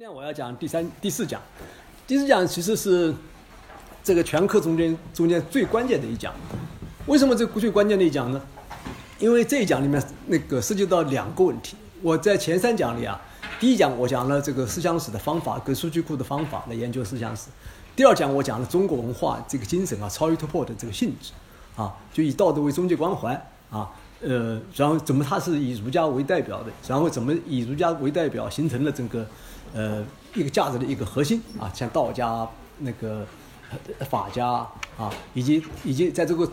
今天我要讲第三、第四讲，第四讲其实是这个全课中间中间最关键的一讲。为什么这最关键的一讲呢？因为这一讲里面那个涉及到两个问题。我在前三讲里啊，第一讲我讲了这个思想史的方法跟数据库的方法来研究思想史。第二讲我讲了中国文化这个精神啊，超越突破的这个性质啊，就以道德为终极关怀啊。呃，然后怎么它是以儒家为代表的，然后怎么以儒家为代表形成了整个。呃，一个价值的一个核心啊，像道家、那个法家啊，以及以及在这个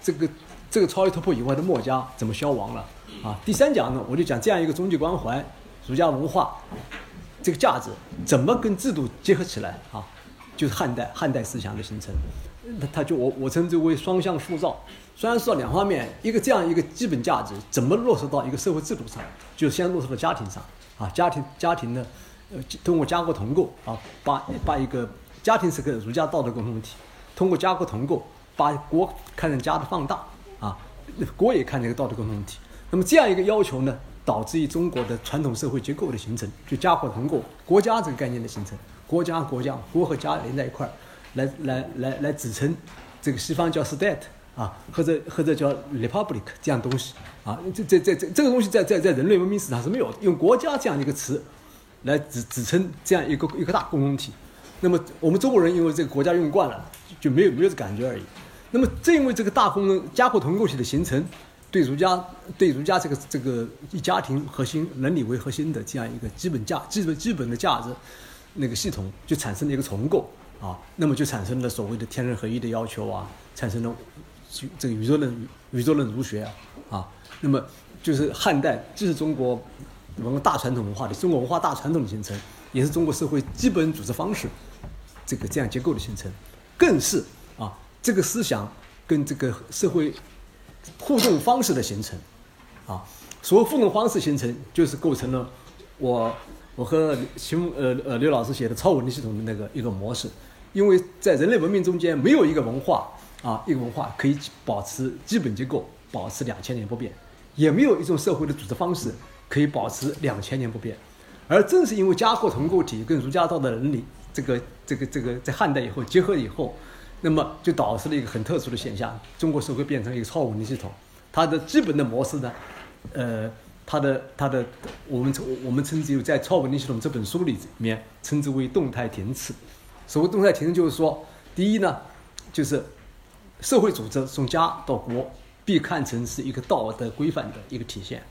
这个这个超越突破以外的墨家怎么消亡了啊？第三讲呢，我就讲这样一个终极关怀，儒家文化这个价值怎么跟制度结合起来啊？就是汉代汉代思想的形成，它它就我我称之为双向塑造，虽然说两方面，一个这样一个基本价值怎么落实到一个社会制度上，就先落实到家庭上啊，家庭家庭呢？呃，通过家国同构啊，把把一个家庭是个儒家道德共同体，通过家国同构，把国看成家的放大啊，国也看成一个道德共同体。那么这样一个要求呢，导致于中国的传统社会结构的形成，就家国同构，国家这个概念的形成，国家国家国和家连在一块儿，来来来来指称这个西方叫 state 啊，或者或者叫 republic 这样东西啊，这这这这这个东西在在在人类文明史上是没有用国家这样一个词。来指指称这样一个一个大共同体，那么我们中国人因为这个国家用惯了，就没有没有这感觉而已。那么正因为这个大功能家国同构体的形成，对儒家对儒家这个这个以家庭核心伦理为核心的这样一个基本价基本基本的价值那个系统，就产生了一个重构啊，那么就产生了所谓的天人合一的要求啊，产生了这个宇宙论宇宙论儒学啊啊，那么就是汉代这是中国。文化大传统文化的中国文化大传统的形成，也是中国社会基本组织方式，这个这样结构的形成，更是啊这个思想跟这个社会互动方式的形成，啊，所谓互动方式形成，就是构成了我我和秦呃呃刘老师写的超稳定系统的那个一个模式，因为在人类文明中间没有一个文化啊一个文化可以保持基本结构保持两千年不变，也没有一种社会的组织方式。可以保持两千年不变，而正是因为家国同构体跟儒家道德伦理这个这个这个在汉代以后结合以后，那么就导致了一个很特殊的现象：中国社会变成一个超稳定系统。它的基本的模式呢，呃，它的它的我们称我们称之为在《超稳定系统》这本书里面称之为动态停滞。所谓动态停滞，就是说，第一呢，就是社会组织从家到国，必看成是一个道德规范的一个体现。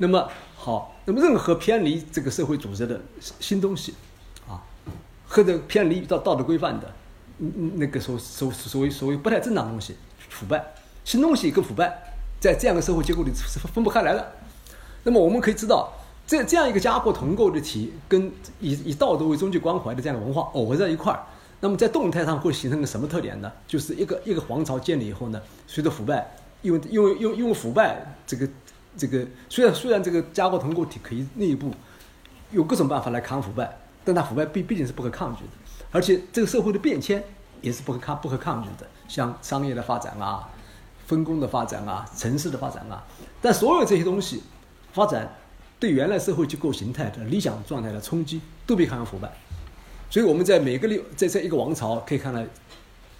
那么好，那么任何偏离这个社会组织的新东西，啊，或者偏离到道德规范的，嗯嗯，那个所所所谓所谓不太正当的东西，腐败，新东西跟腐败，在这样的社会结构里是分不开来的。那么我们可以知道，这这样一个家国同构的体，跟以以道德为终极关怀的这样的文化耦合在一块儿，那么在动态上会形成个什么特点呢？就是一个一个皇朝建立以后呢，随着腐败，因为因为因为因为腐败这个。这个虽然虽然这个家国同构体可以内部有各种办法来抗腐败，但它腐败毕毕竟是不可抗拒的，而且这个社会的变迁也是不可抗不可抗拒的，像商业的发展啊、分工的发展啊、城市的发展啊，但所有这些东西发展对原来社会结构形态的理想状态的冲击都比抗腐败，所以我们在每个六在这一个王朝可以看到，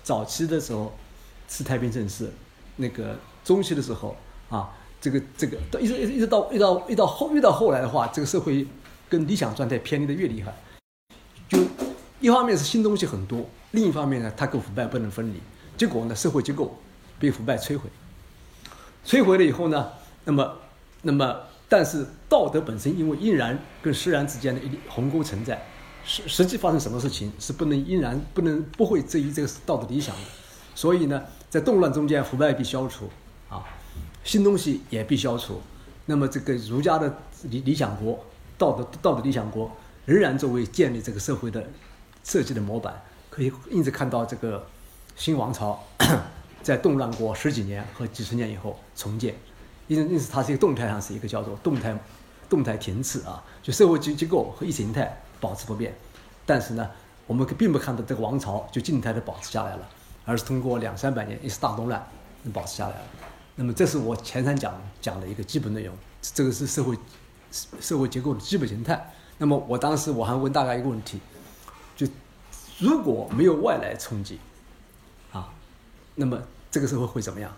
早期的时候是太平盛世，那个中期的时候啊。这个这个到一直一直一直到一到一到后越到后来的话，这个社会跟理想状态偏离的越厉害，就一方面是新东西很多，另一方面呢，它跟腐败不能分离，结果呢，社会结构被腐败摧毁，摧毁了以后呢，那么那么但是道德本身因为因然跟实然之间的一鸿沟存在，实实际发生什么事情是不能因然不能不会质疑这个道德理想的，所以呢，在动乱中间腐败必消除啊。新东西也必消除，那么这个儒家的理理想国、道德道德理想国，仍然作为建立这个社会的设计的模板，可以一直看到这个新王朝 在动乱过十几年和几十年以后重建，因因此它是一个动态上是一个叫做动态动态停滞啊，就社会结结构和意识形态保持不变，但是呢，我们并不看到这个王朝就静态的保持下来了，而是通过两三百年一次大动乱保持下来了。那么，这是我前三讲讲的一个基本内容。这个是社会社会结构的基本形态。那么我当时我还问大家一个问题，就如果没有外来冲击，啊，那么这个社会会怎么样？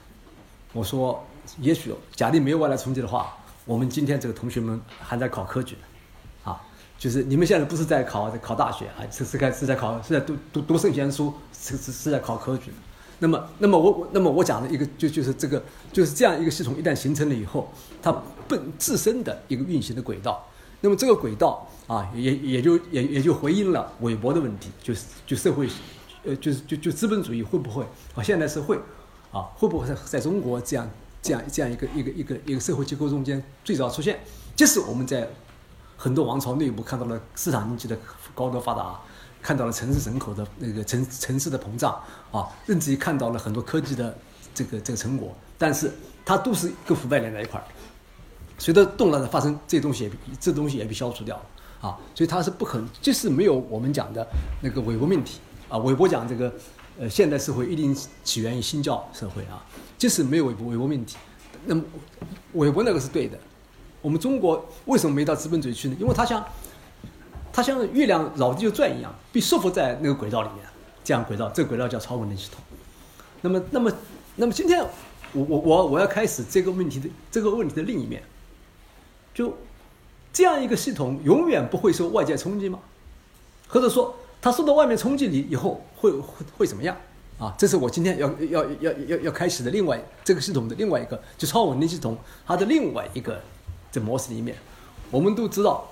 我说，也许假定没有外来冲击的话，我们今天这个同学们还在考科举呢，啊，就是你们现在不是在考考大学啊，是是在是在考是在读读读圣贤书，是是是在考科举。那么，那么我那么我讲的一个就就是这个就是这样一个系统一旦形成了以后，它本自身的一个运行的轨道，那么这个轨道啊，也也就也也就回应了韦伯的问题，就是就社会，呃，就是就就资本主义会不会啊现代社会。啊，会不会在在中国这样这样这样一个一个一个一个社会结构中间最早出现？即使我们在很多王朝内部看到了市场经济的高度发达，看到了城市人口的那个城城市的膨胀啊，甚至于看到了很多科技的这个这个成果，但是它都是跟腐败连在一块儿。随着动乱的发生，这东西也这东西也被消除掉了啊，所以它是不可能，即使没有我们讲的那个韦伯命题啊，韦伯讲这个。呃，现代社会一定起源于新教社会啊，即使没有韦伯韦伯命题，那么韦伯那个是对的。我们中国为什么没到资本主义去呢？因为他想它像月亮绕地球转一样，被束缚在那个轨道里面，这样轨道，这个轨道叫超稳定系统。那么，那么，那么今天我我我我要开始这个问题的这个问题的另一面，就这样一个系统永远不会受外界冲击吗？或者说？它受到外面冲击力以后会会会怎么样啊？这是我今天要要要要要开始的另外这个系统的另外一个就超稳定系统它的另外一个这模式里面，我们都知道，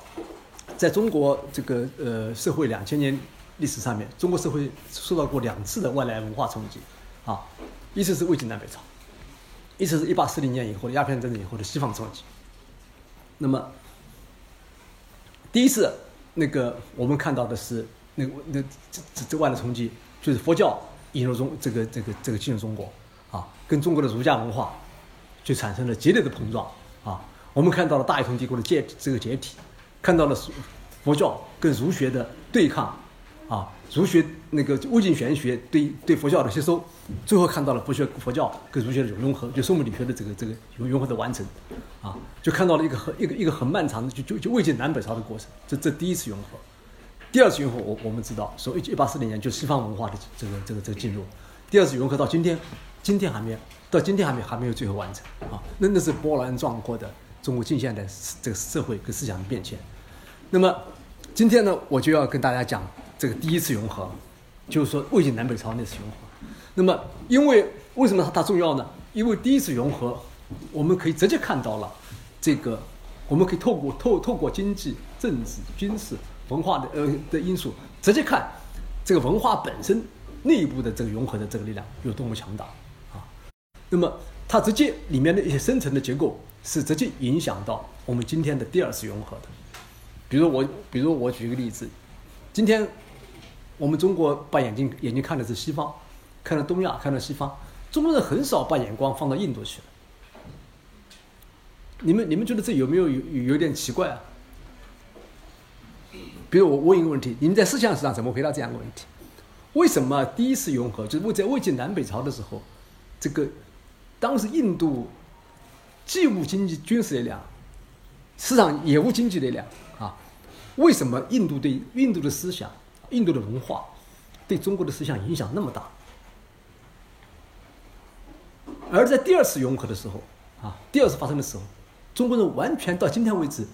在中国这个呃社会两千年历史上面，中国社会受到过两次的外来文化冲击啊，一次是魏晋南北朝，一次是一八四零年以后的鸦片战争以后的西方冲击。那么第一次那个我们看到的是。那那这这这外的冲击，就是佛教引入中这个这个这个进入中国，啊，跟中国的儒家文化就产生了激烈的碰撞啊。我们看到了大一统帝国的解这个解体，看到了佛教跟儒学的对抗，啊，儒学那个物尽玄学对对佛教的吸收，最后看到了佛学佛教跟儒学的融合，就宋理学的这个这个融合的完成，啊，就看到了一个很一个一个很漫长的就就就魏晋南北朝的过程，这这第一次融合。第二次融合，我我们知道，说一一八四零年就西方文化的这个这个这个进入，第二次融合到今天，今天还没有，到今天还没还没有最后完成啊，那那是波澜壮阔的中国近现代这个社会跟思想的变迁。那么今天呢，我就要跟大家讲这个第一次融合，就是说魏晋南北朝那次融合。那么因为为什么它重要呢？因为第一次融合，我们可以直接看到了这个，我们可以透过透透过经济、政治、军事。文化的呃的因素，直接看这个文化本身内部的这个融合的这个力量有多么强大啊。那么它直接里面的一些深层的结构是直接影响到我们今天的第二次融合的。比如我，比如我举一个例子，今天我们中国把眼睛眼睛看的是西方，看到东亚，看到西方，中国人很少把眼光放到印度去。你们你们觉得这有没有有有点奇怪啊？比如我问一个问题，你们在思想史上怎么回答这样一个问题？为什么第一次融合就是在魏晋南北朝的时候，这个当时印度既无经济军事力量，市场也无经济力量？为什么印度对印度的思想、印度的文化对中国的思想影响那么大？而在第二次融合的时候啊，第二次发生的时候，中国人完全到今天为止。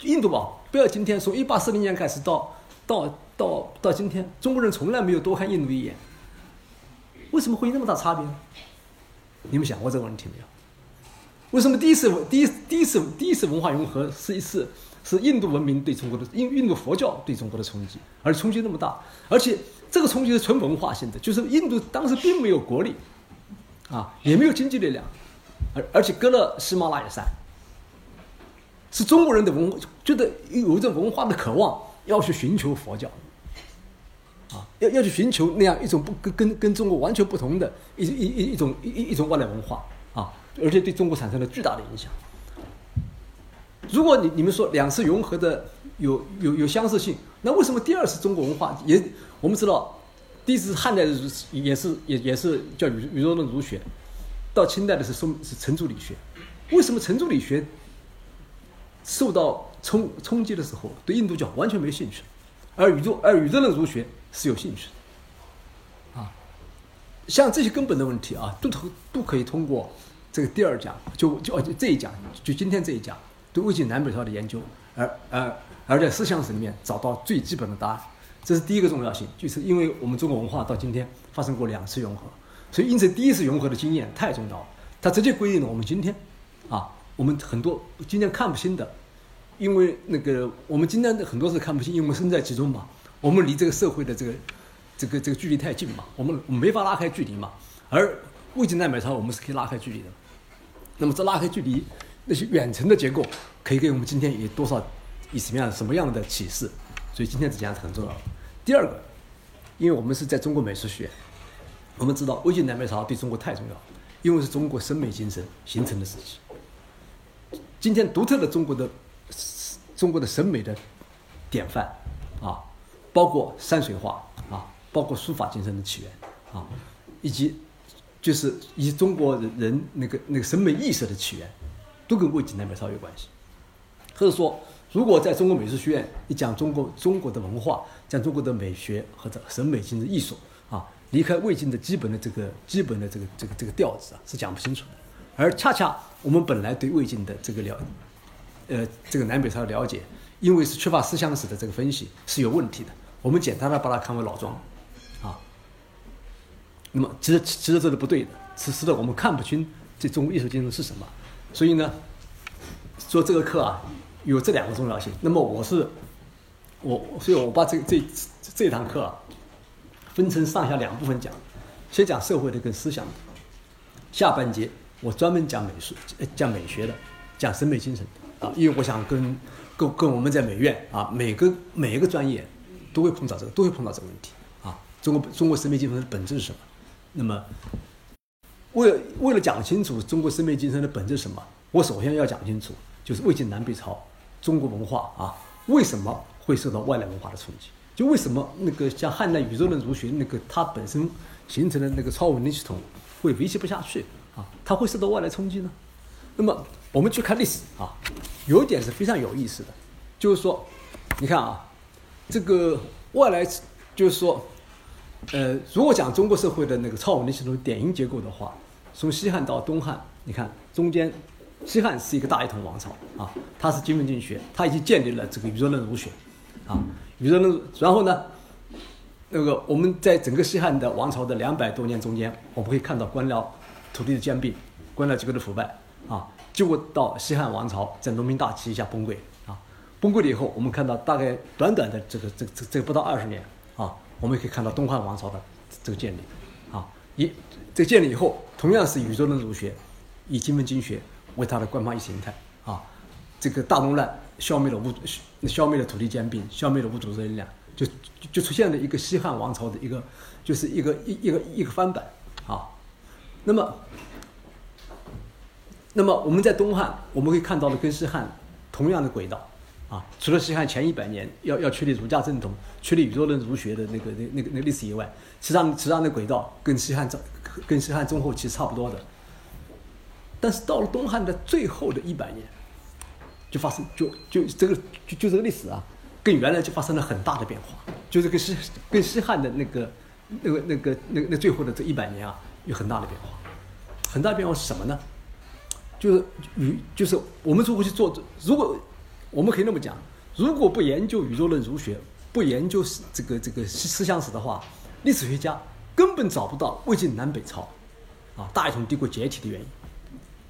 印度吧，不要今天从一八四零年开始到到到到今天，中国人从来没有多看印度一眼。为什么会有那么大差别呢？你们想过这个问题没有？为什么第一次第一第一次第一次文化融合是一次是印度文明对中国的印印度佛教对中国的冲击，而冲击那么大，而且这个冲击是纯文化性的，就是印度当时并没有国力，啊，也没有经济力量，而而且隔了喜马拉雅山。是中国人的文，觉得有一种文化的渴望，要去寻求佛教，啊，要要去寻求那样一种不跟跟跟中国完全不同的一一一一种一一种外来文化，而且对中国产生了巨大的影响。如果你你们说两次融合的有有有相似性，那为什么第二次中国文化也我们知道，第一次汉代的儒也是也也是叫宇宇宙论儒学，到清代的是宋是程朱理学，为什么程朱理学？受到冲冲击的时候，对印度教完全没兴趣，而宇宙而宇宙论儒学是有兴趣的，啊，像这些根本的问题啊，都都都可以通过这个第二讲，就就这一讲，就今天这一讲对魏晋南北朝的研究，而而而在思想史里面找到最基本的答案，这是第一个重要性，就是因为我们中国文化到今天发生过两次融合，所以因此第一次融合的经验太重要了，它直接规定了我们今天，啊，我们很多今天看不清的。因为那个我们今天很多是看不清，因为我们身在其中嘛，我们离这个社会的这个这个这个距离太近嘛，我们我们没法拉开距离嘛。而魏晋南北朝我们是可以拉开距离的。那么这拉开距离，那些远程的结构可以给我们今天有多少以什么样什么样的启示？所以今天这讲是很重要的。第二个，因为我们是在中国美术学院，我们知道魏晋南北朝对中国太重要，因为是中国审美精神形成的时期。今天独特的中国的。中国的审美的典范啊，包括山水画啊，包括书法精神的起源啊，以及就是以中国人那个那个审美意识的起源，都跟魏晋南北朝有关系。或者说，如果在中国美术学院你讲中国中国的文化，讲中国的美学或者审美精神艺术啊，离开魏晋的基本的这个基本的这个这个这个调子啊，是讲不清楚的。而恰恰我们本来对魏晋的这个了。呃，这个南北朝的了解，因为是缺乏思想史的这个分析是有问题的。我们简单的把它看为老庄，那么其实其实这是不对的，此时的我们看不清这中国艺术精神是什么。所以呢，说这个课啊，有这两个重要性。那么我是我，所以我把这这这堂课啊，分成上下两部分讲，先讲社会的跟思想的，下半节我专门讲美术，讲美学的，讲审美精神。啊，因为我想跟跟跟我们在美院啊，每个每一个专业都会碰到这个，都会碰到这个问题啊。中国中国审美精神的本质是什么？那么，为了为了讲清楚中国生命精神的本质是什么，我首先要讲清楚，就是魏晋南北朝中国文化啊，为什么会受到外来文化的冲击？就为什么那个像汉代宇宙论儒学那个它本身形成的那个超文明系统会维系不下去啊？它会受到外来冲击呢？那么。我们去看历史啊，有一点是非常有意思的，就是说，你看啊，这个外来就是说，呃，如果讲中国社会的那个超文明系统典型结构的话，从西汉到东汉，你看中间，西汉是一个大一统王朝啊，它是经文经学，它已经建立了这个宇宙论儒学，啊，宇宙论，然后呢，那个我们在整个西汉的王朝的两百多年中间，我们可以看到官僚土地的兼并，官僚机构的腐败啊。结果到西汉王朝在农民大起义下崩溃啊，崩溃了以后，我们看到大概短短的这个这这这不到二十年，我们也可以看到东汉王朝的这个建立。啊，一这建立以后，同样是宇宙论儒学，以经文经学为它的官方意识形态。啊，这个大动乱消灭了物消灭了土地兼并，消灭了无组织力量，就就出现了一个西汉王朝的一个就是一个一一个一个翻版。啊，那么。那么我们在东汉，我们可以看到的跟西汉同样的轨道，啊，除了西汉前一百年要要确立儒家正统、确立宇宙论儒学的那个那那个那历史以外，实际上实际上那轨道跟西汉中跟西汉中后期差不多的。但是到了东汉的最后的一百年，就发生就就这个就就这个历史啊，跟原来就发生了很大的变化，就是跟西跟西汉的那个那个那个那那最后的这一百年啊，有很大的变化。很大变化是什么呢？就是宇，就是我们如果去做，如果我们可以那么讲，如果不研究宇宙论儒学，不研究这个这个思想史的话，历史学家根本找不到魏晋南北朝啊大一统帝国解体的原因，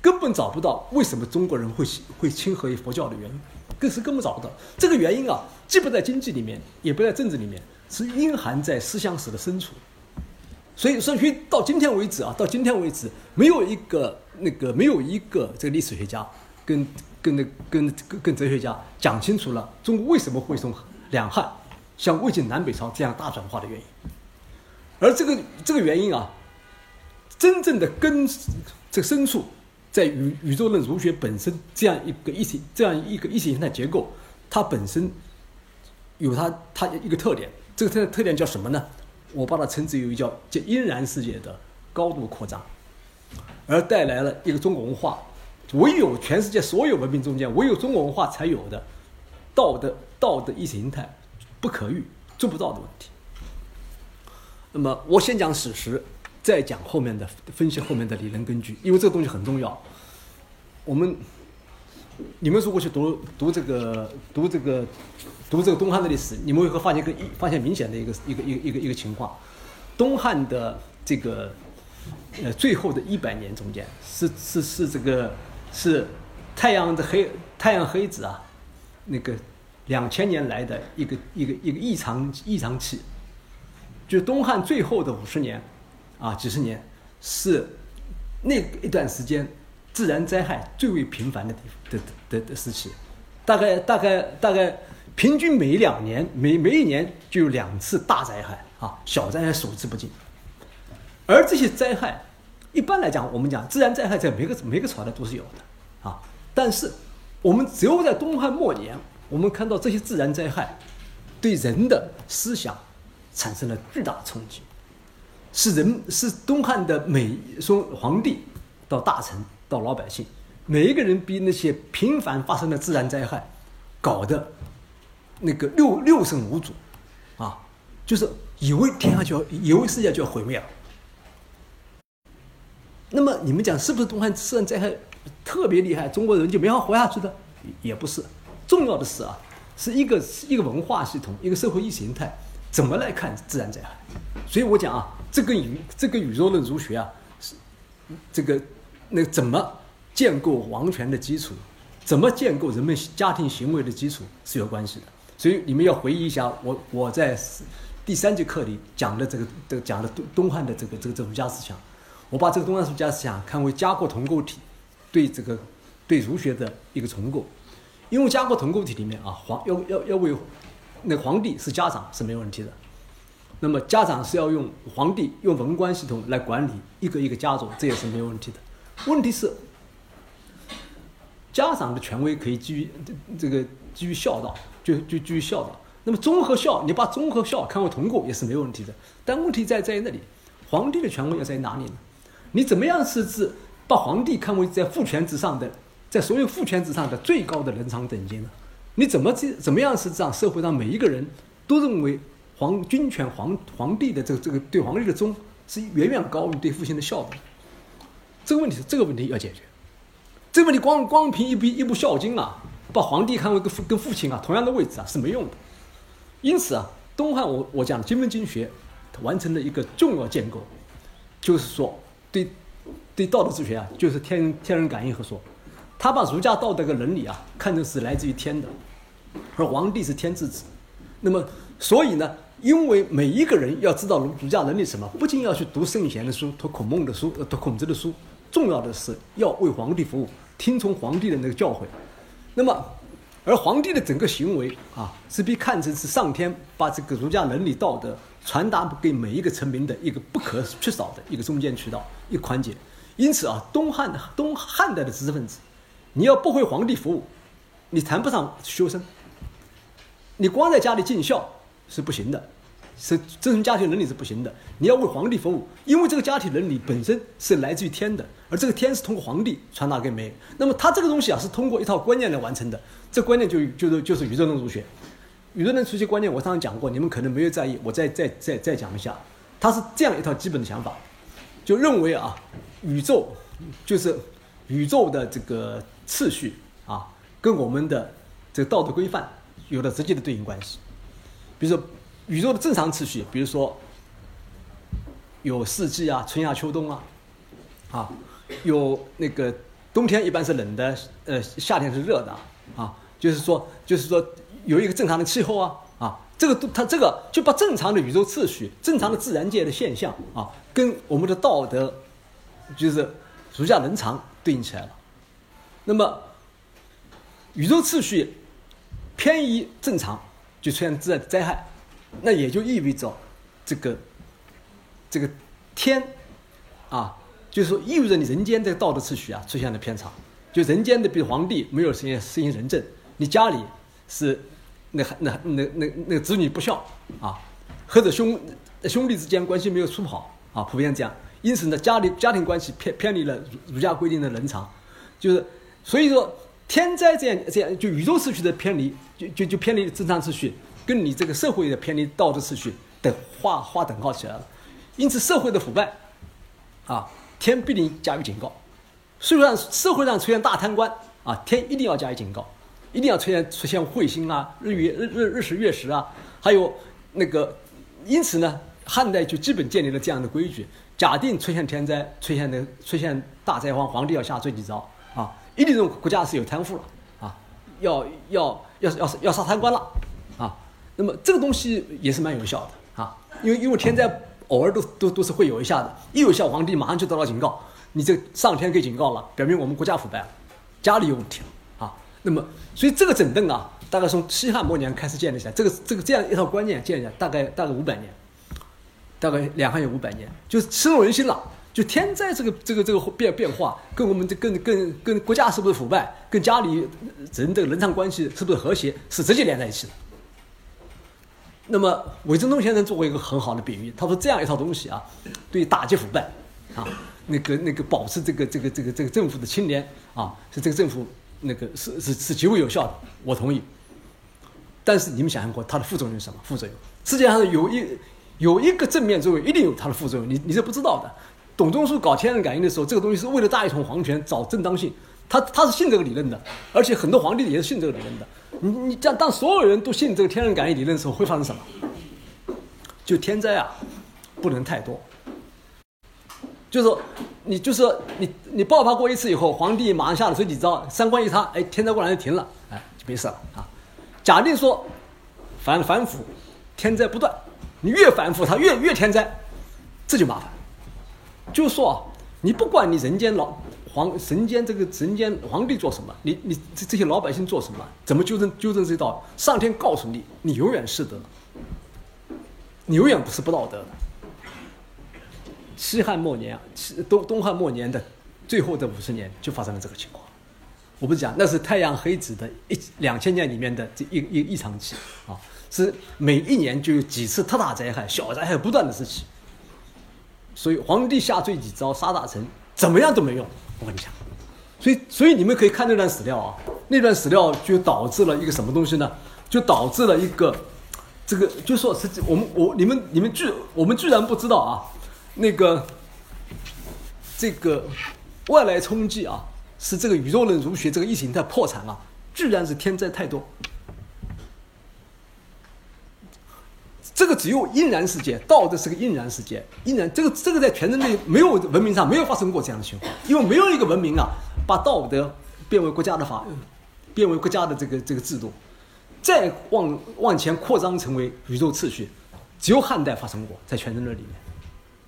根本找不到为什么中国人会会亲和于佛教的原因，更是根本找不到这个原因啊，既不在经济里面，也不在政治里面，是蕴含在思想史的深处。所以，孙以到今天为止啊，到今天为止，没有一个那个没有一个这个历史学家跟跟那跟跟跟哲学家讲清楚了中国为什么会从两汉像魏晋南北朝这样大转化的原因。而这个这个原因啊，真正的根这个深处在宇宇宙论儒学本身这样一个意识这样一个意识形态结构，它本身有它它一个特点，这个特特点叫什么呢？我把它称之为叫叫阴然世界的高度扩张，而带来了一个中国文化，唯有全世界所有文明中间，唯有中国文化才有的道德道德意识形态不可遇、做不到的问题。那么我先讲史实，再讲后面的分析后面的理论根据，因为这个东西很重要。我们你们如果去读读这个读这个读这个东汉的历史，你们会发现一个发现明显的一个一个一个一个一个情况：东汉的这个呃最后的一百年中间，是是是这个是太阳的黑太阳黑子啊，那个两千年来的一个一个一个异常异常期。就东汉最后的五十年，啊，几十年，是那一段时间自然灾害最为频繁的地的的的时期，大概大概大概平均每两年每每一年就有两次大灾害啊，小灾害数之不尽。而这些灾害，一般来讲，我们讲自然灾害在每个每个朝代都是有的啊，但是我们只有在东汉末年，我们看到这些自然灾害对人的思想。产生了巨大的冲击，是人是东汉的每从皇帝到大臣到老百姓，每一个人比那些频繁发生的自然灾害搞得那个六六神无主，啊，就是以为天下就要以为世界就要毁灭了。那么你们讲是不是东汉自然灾害特别厉害，中国人就没法活下去的？也不是，重要的是啊，是一个一个文化系统，一个社会意识形态。怎么来看自然灾害？所以我讲啊，这个宇这个宇宙论儒学啊，是这个那怎么建构王权的基础，怎么建构人们家庭行为的基础是有关系的。所以你们要回忆一下，我我在第三节课里讲的这个这个讲的东东汉的这个这个儒家思想，我把这个东汉儒家思想看为家国同构体，对这个对儒学的一个重构。因为家国同构体里面啊，皇要要要为。那皇帝是家长是没有问题的，那么家长是要用皇帝用文官系统来管理一个一个家族，这也是没有问题的。问题是，家长的权威可以基于这个基于孝道，就就基于孝道。那么忠和孝，你把忠和孝看为同构也是没有问题的。但问题在在那里，皇帝的权威要在哪里呢？你怎么样设置把皇帝看为在父权之上的，在所有父权之上的最高的人常等级呢？你怎么这怎么样是让社会上每一个人都认为皇君权皇皇帝的这个这个对皇帝的忠是远远高于对父亲的孝的？这个问题是这个问题要解决。这个问题光光凭一部一部《孝经》啊，把皇帝看为跟父跟父亲啊同样的位置啊是没用的。因此啊，东汉我我讲经文经学完成了一个重要建构，就是说对对道德哲学啊，就是天天人感应和说。他把儒家道德和伦理啊看成是来自于天的，而皇帝是天之子。那么，所以呢，因为每一个人要知道儒儒家伦理什么，不仅要去读圣贤的书、读孔孟的书、读孔子的书，重要的是要为皇帝服务，听从皇帝的那个教诲。那么，而皇帝的整个行为啊，是被看成是上天把这个儒家伦理道德传达给每一个臣民的一个不可缺少的一个中间渠道、一个环节。因此啊，东汉东汉代的知识分子。你要不为皇帝服务，你谈不上修身。你光在家里尽孝是不行的，是这种家庭伦理是不行的。你要为皇帝服务，因为这个家庭伦理本身是来自于天的，而这个天是通过皇帝传达给每。那么他这个东西啊，是通过一套观念来完成的。这观念就就是就是宇宙论儒学。宇宙论这些观念我上次讲过，你们可能没有在意，我再再再再讲一下。他是这样一套基本的想法，就认为啊，宇宙就是宇宙的这个。次序啊，跟我们的这个道德规范有了直接的对应关系。比如说，宇宙的正常次序，比如说有四季啊，春夏秋冬啊，啊，有那个冬天一般是冷的，呃，夏天是热的啊，就是说，就是说有一个正常的气候啊，啊，这个都它这个就把正常的宇宙秩序、正常的自然界的现象啊，跟我们的道德就是儒家伦常对应起来了。那么，宇宙次序偏移正常，就出现自然灾害，那也就意味着这个这个天啊，就是说意味着你人间的道德次序啊出现了偏差。就人间的，比如皇帝没有实行实行仁政，你家里是那那那那那个子女不孝啊，或者兄兄弟之间关系没有处好啊，普遍这样。因此呢，家里家庭关系偏偏离了儒儒家规定的伦常，就是。所以说，天灾这样这样，就宇宙秩序的偏离，就就就偏离正常秩序，跟你这个社会的偏离道德秩序等划划等号起来了。因此，社会的腐败，啊，天必定加以警告；社会上社会上出现大贪官，啊，天一定要加以警告，一定要出现出现彗星啊，日月日日日食月食啊，还有那个，因此呢，汉代就基本建立了这样的规矩：假定出现天灾，出现的出现大灾荒，皇帝要下罪己诏啊。一定认为国家是有贪腐了啊，要要要要要杀贪官了啊，那么这个东西也是蛮有效的啊，因为因为天灾偶尔都都都是会有一下的，一有效皇帝马上就得到警告，你这上天给警告了，表明我们国家腐败了，家里有问题了啊，那么所以这个整顿啊，大概从西汉末年开始建立起来，这个这个这样一套观念建立起来，大概大概五百年，大概两汉有五百年，就是深入人心了。就天灾这个这个这个变变化，跟我们这跟跟跟国家是不是腐败，跟家里人的人常关系是不是和谐，是直接连在一起的。那么韦振东先生做过一个很好的比喻，他说这样一套东西啊，对打击腐败啊，那个那个保持这个这个这个这个政府的清廉啊，是这个政府那个是是是极为有效的，我同意。但是你们想象过它的副作用是什么？副作用世界上有一有一个正面作用，一定有它的副作用，你你是不知道的。董仲舒搞天人感应的时候，这个东西是为了大一统皇权找正当性，他他是信这个理论的，而且很多皇帝也是信这个理论的。你你这样，当所有人都信这个天人感应理论的时候，会发生什么？就天灾啊，不能太多。就是，你就是，你你爆发过一次以后，皇帝马上下了水几招，三观一塌，哎，天灾过来就停了，哎，就没事了啊。假定说反反腐，天灾不断，你越反腐，他越越天灾，这就麻烦。就说，你不管你人间老皇神间这个人间皇帝做什么，你你这这些老百姓做什么，怎么纠正纠正这道？上天告诉你，你永远是的，你永远不是不道德的。西汉末年啊，东东汉末年的最后的五十年就发生了这个情况。我不是讲那是太阳黑子的一两千年里面的这一一一场期啊，是每一年就有几次特大灾害、小灾害不断的事情。所以皇帝下罪己诏杀大臣，怎么样都没用。我跟你讲，所以所以你们可以看那段史料啊，那段史料就导致了一个什么东西呢？就导致了一个，这个就说是我们我你们你们居我们居然不知道啊，那个这个外来冲击啊，是这个宇宙论儒学这个意识形态破产啊，居然是天灾太多。这个只有应然世界，道德是个应然世界，应然这个这个在全人类没有文明上没有发生过这样的情况，因为没有一个文明啊把道德变为国家的法，变为国家的这个这个制度，再往往前扩张成为宇宙秩序，只有汉代发生过在全人类里面，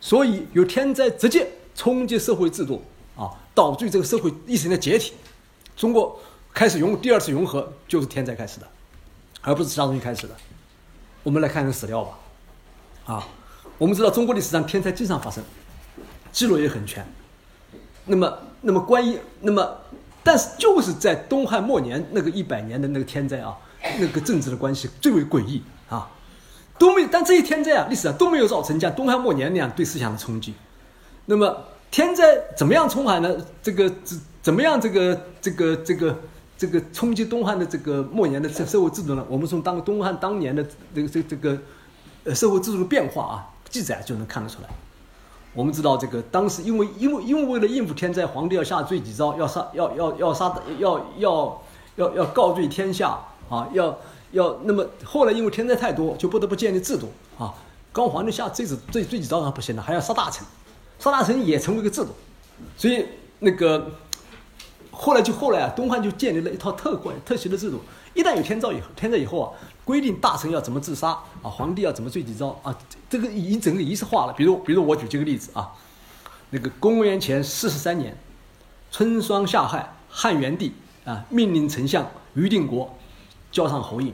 所以有天灾直接冲击社会制度啊，导致这个社会意识的解体，中国开始融第二次融合就是天灾开始的，而不是其他东西开始的。我们来看看史料吧，啊，我们知道中国历史上天灾经常发生，记录也很全。那么，那么关于那么，但是就是在东汉末年那个一百年的那个天灾啊，那个政治的关系最为诡异啊，都没但这些天灾啊，历史上都没有造成像东汉末年那样对思想的冲击。那么天灾怎么样冲海呢？这个怎怎么样这个这个这个？这个冲击东汉的这个末年的社社会制度呢，我们从当东汉当年的这个这这个呃社会制度的变化啊记载就能看得出来。我们知道这个当时因为因为因为为了应付天灾，皇帝要下罪己诏，要杀要要要杀要要要要告罪天下啊，要要那么后来因为天灾太多，就不得不建立制度啊。刚皇帝下罪子罪罪己诏还不行了，还要杀大臣，杀大臣也成为一个制度，所以那个。后来就后来啊，东汉就建立了一套特管特殊的制度。一旦有天诏以后，天灾以后啊，规定大臣要怎么自杀啊，皇帝要怎么罪己诏啊，这个已经整个仪式化了。比如，比如我举这个例子啊，那个公元前四十三年，春霜夏旱，汉元帝啊命令丞相于定国交上侯印，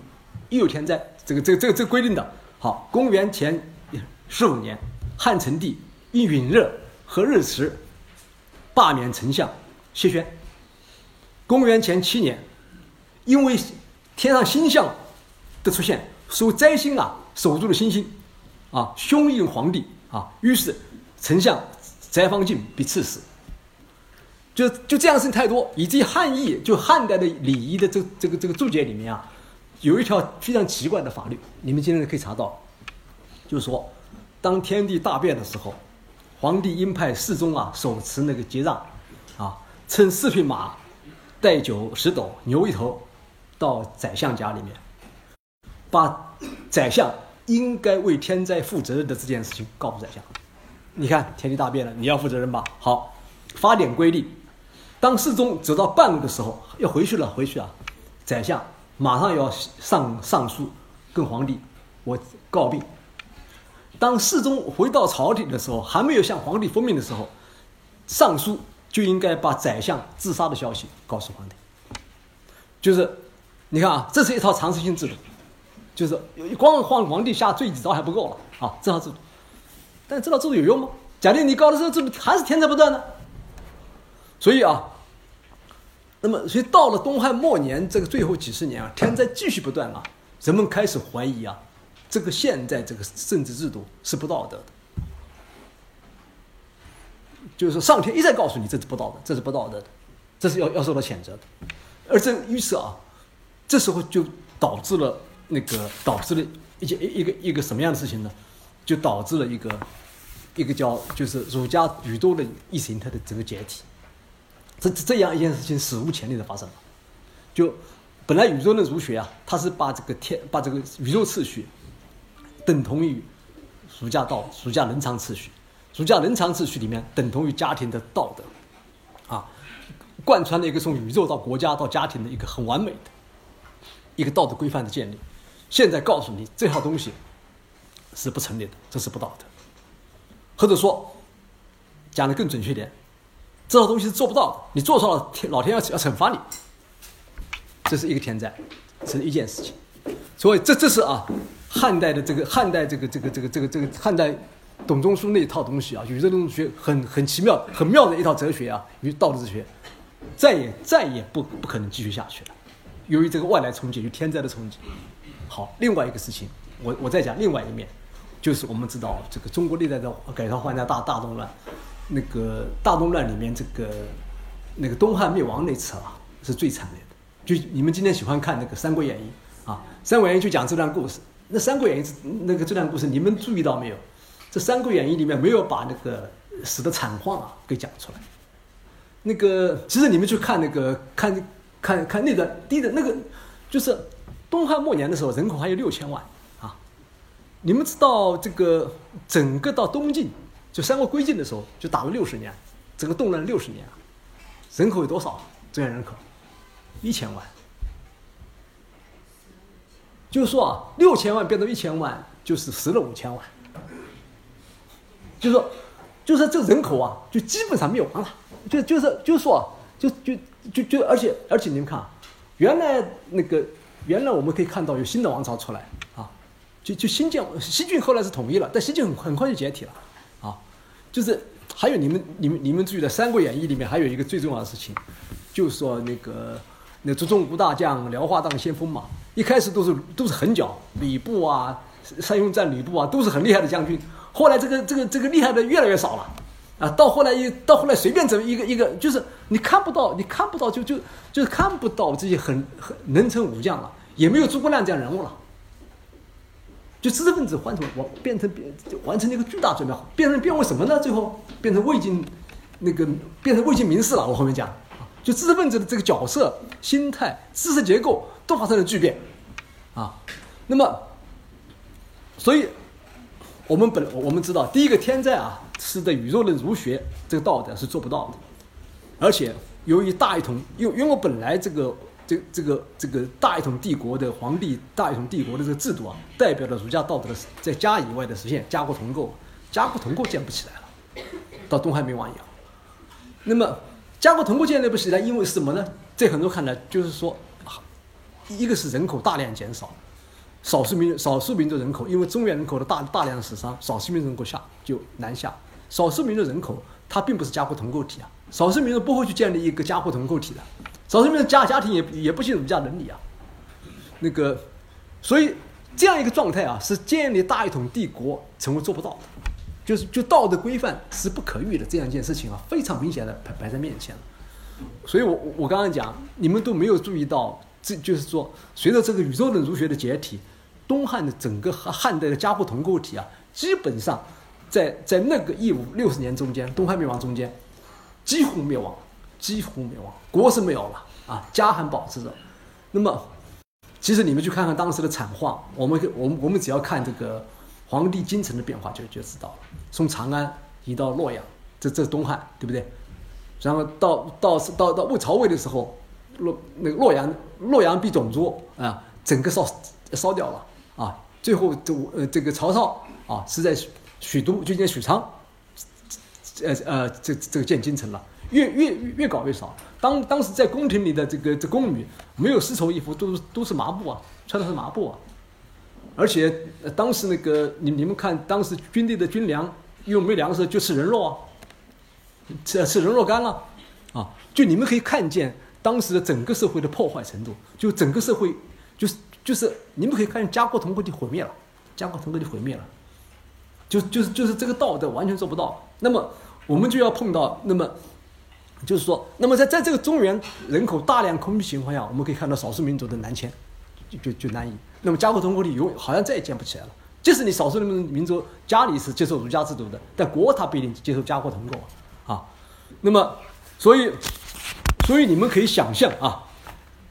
一有天灾，这个这个这个这个规定的。好，公元前十五年，汉成帝因允热和日食罢免丞相谢宣。公元前七年，因为天上星象的出现，受灾星啊守住了星星，啊凶应皇帝啊，于是丞相翟方敬被赐死。就就这样事情太多，以至于汉译就汉代的礼仪的这这个这个注解里面啊，有一条非常奇怪的法律，你们今天可以查到，就是说，当天地大变的时候，皇帝应派侍中啊手持那个节杖，啊，乘四匹马，带酒十斗，牛一头，到宰相家里面，把宰相应该为天灾负责任的这件事情告诉宰相。你看天地大变了，你要负责任吧？好，发点规定。当侍中走到半路的时候，要回去了，回去啊！宰相马上要上上书，跟皇帝我告病。当侍中回到朝廷的时候，还没有向皇帝封命的时候，上书就应该把宰相自杀的消息告诉皇帝。就是，你看啊，这是一套常识性制度，就是光皇皇帝下罪己诏还不够了啊！这套制度，但这套制度有用吗？假定你告的时候，这还是天灾不断呢？所以啊。那么，所以到了东汉末年这个最后几十年啊，天灾继续不断啊，人们开始怀疑啊，这个现在这个政治制度是不道德的，就是说上天一再告诉你这是不道德，这是不道德的，这是要要受到谴责的，而这于是啊，这时候就导致了那个导致了一件一一个一个什么样的事情呢？就导致了一个一个叫就是儒家宇宙的意识形态的整个解体。这这样一件事情史无前例的发生了，就本来宇宙的儒学啊，它是把这个天把这个宇宙次序等同于儒家道儒家人常次序，儒家伦常秩序里面等同于家庭的道德，啊，贯穿了一个从宇宙到国家到家庭的一个很完美的一个道德规范的建立。现在告诉你这套东西是不成立的，这是不道德，或者说讲的更准确点。这套东西是做不到的，你做错了，天老天要要惩罚你。这是一个天灾，这是一件事情。所以这这是啊，汉代的这个汉代这个这个这个这个这个汉代董仲舒那一套东西啊，宇宙论学很很奇妙很妙的一套哲学啊，与道德哲学，再也再也不不可能继续下去了。由于这个外来冲击，与天灾的冲击。好，另外一个事情，我我再讲另外一面，就是我们知道这个中国历代的改朝换代大大动乱。那个大动乱里面，这个那个东汉灭亡那次啊，是最惨烈的。就你们今天喜欢看那个《三国演义》啊，《三国演义》就讲这段故事。那《三国演义》那个这段故事，你们注意到没有？这《三国演义》里面没有把那个死的惨况啊给讲出来。那个其实你们去看那个看看看那段低的那个，就是东汉末年的时候，人口还有六千万啊。你们知道这个整个到东晋。就三国归晋的时候，就打了六十年，整个动乱六十年，人口有多少？这样人口一千万，就是说啊，六千万变成一千万，就是死了五千万。就是说，就是这人口啊，就基本上灭亡了。就就是就是说，就就就就，而且而且你们看啊，原来那个原来我们可以看到有新的王朝出来啊，就就新建西晋后来是统一了，但西晋很很快就解体了啊。就是还有你们你们你们注意的《三国演义》里面还有一个最重要的事情，就是说那个那朱中吴大将辽化当先锋嘛，一开始都是都是狠角，吕布啊，三英战吕布啊，都是很厉害的将军。后来这个这个这个厉害的越来越少了，啊，到后来一到后来随便怎么一个一个，就是你看不到你看不到就就就是看不到这些很很能成武将了，也没有诸葛亮这样人物了。就知识分子换成完变成变完成了一个巨大转变，变成变为什么呢？最后变成魏晋那个变成魏晋名士了。我后面讲，就知识分子的这个角色、心态、知识结构都发生了巨变，啊，那么，所以，我们本我们知道，第一个天灾啊，是在宇宙论儒学这个道德是做不到的，而且由于大一统，因为因为本来这个。这这个这个大一统帝国的皇帝，大一统帝国的这个制度啊，代表了儒家道德的在家以外的实现，家国同构，家国同构建不起来了。到东汉灭亡以后，那么家国同构建立不起来，因为什么呢？在很多看来，就是说，一个是人口大量减少，少数民族少数民族人口，因为中原人口的大大量死伤，少数民族人口下就南下，少数民族人口它并不是家国同构体啊，少数民族不会去建立一个家国同构体的。少数民族家家庭也也不信儒家伦理啊，那个，所以这样一个状态啊，是建立大一统帝国成为做不到的，就是就道德规范是不可遇的这样一件事情啊，非常明显的摆摆在面前了。所以我我我刚刚讲，你们都没有注意到，这就是说，随着这个宇宙论儒学的解体，东汉的整个汉汉代的家国同构体啊，基本上在在那个一五六十年中间，东汉灭亡中间，几乎灭亡，几乎灭亡，国是没有了啊，家还保持着。那么，其实你们去看看当时的产化，我们我们我们只要看这个皇帝京城的变化就就知道了，从长安移到洛阳，这这是东汉，对不对？然后到到到到魏朝魏的时候，洛那个洛阳洛阳被董卓啊，整个烧烧掉了啊。最后这呃这个曹操啊是在许都就建许昌，呃呃这这个建京城了。越越越搞越少。当当时在宫廷里的这个这宫女没有丝绸衣服，都是都是麻布啊，穿的是麻布啊。而且当时那个你你们看，当时军队的军粮又没粮食，就吃人肉啊。吃吃人肉干了，啊，就你们可以看见当时的整个社会的破坏程度，就整个社会就是就是你们可以看见家国同构就毁灭了，家国同构就毁灭了，就就是就是这个道德完全做不到。那么我们就要碰到，那么就是说，那么在在这个中原人口大量空虚情况下，我们可以看到少数民族的南迁，就就就难以。那么家国同构体有好像再也建不起来了。即使你少数民族民族家里是接受儒家制度的，但国他不一定接受家国同构。啊，那么，所以，所以你们可以想象啊，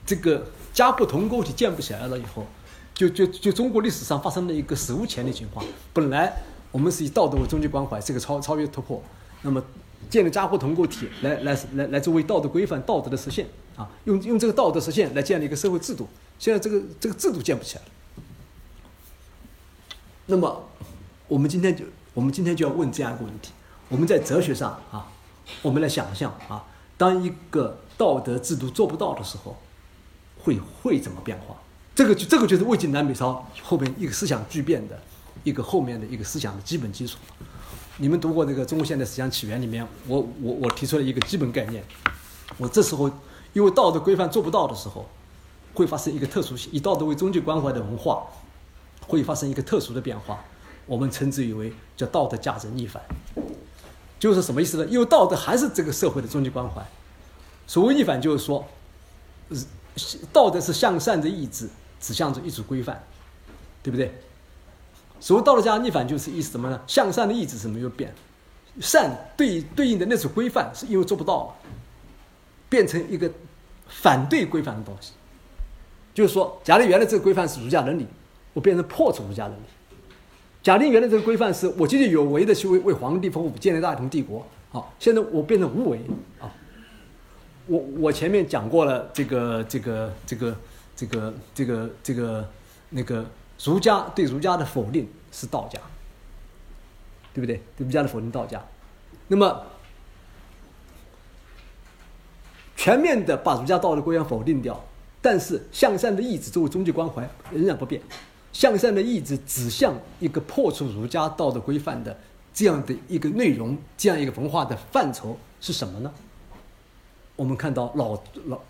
这个家国同构体建不起来了以后，就就就中国历史上发生了一个史无前例情况。本来我们是以道德为终极关怀，这个超超越突破，那么建立家国同构体来来来来作为道德规范、道德的实现啊，用用这个道德实现来建立一个社会制度。现在这个这个制度建不起来了，那么我们今天就我们今天就要问这样一个问题。我们在哲学上啊，我们来想象啊，当一个道德制度做不到的时候，会会怎么变化？这个就这个就是魏晋南北朝后面一个思想巨变的一个后面的一个思想的基本基础。你们读过这个《中国现代思想起源》里面，我我我提出了一个基本概念。我这时候因为道德规范做不到的时候，会发生一个特殊性，以道德为终极关怀的文化会发生一个特殊的变化，我们称之为叫道德价值逆反。就是什么意思呢？因为道德还是这个社会的终极关怀。所谓逆反，就是说，道德是向善的意志，指向着一组规范，对不对？所谓道德家逆反，就是意思什么呢？向善的意志是没有变，善对对应的那种规范是因为做不到，变成一个反对规范的东西。就是说，假定原来这个规范是儒家伦理，我变成破除儒家伦理。假定原来这个规范是我积极有为的去为为皇帝服务，建立大同帝国。好，现在我变成无为啊。我我前面讲过了，这个这个这个这个这个这个那个儒家对儒家的否定是道家，对不对？对儒家的否定道家。那么全面的把儒家道德规范否定掉，但是向善的意志作为终极关怀仍然不变。向善的意志指向一个破除儒家道德规范的这样的一个内容，这样一个文化的范畴是什么呢？我们看到老老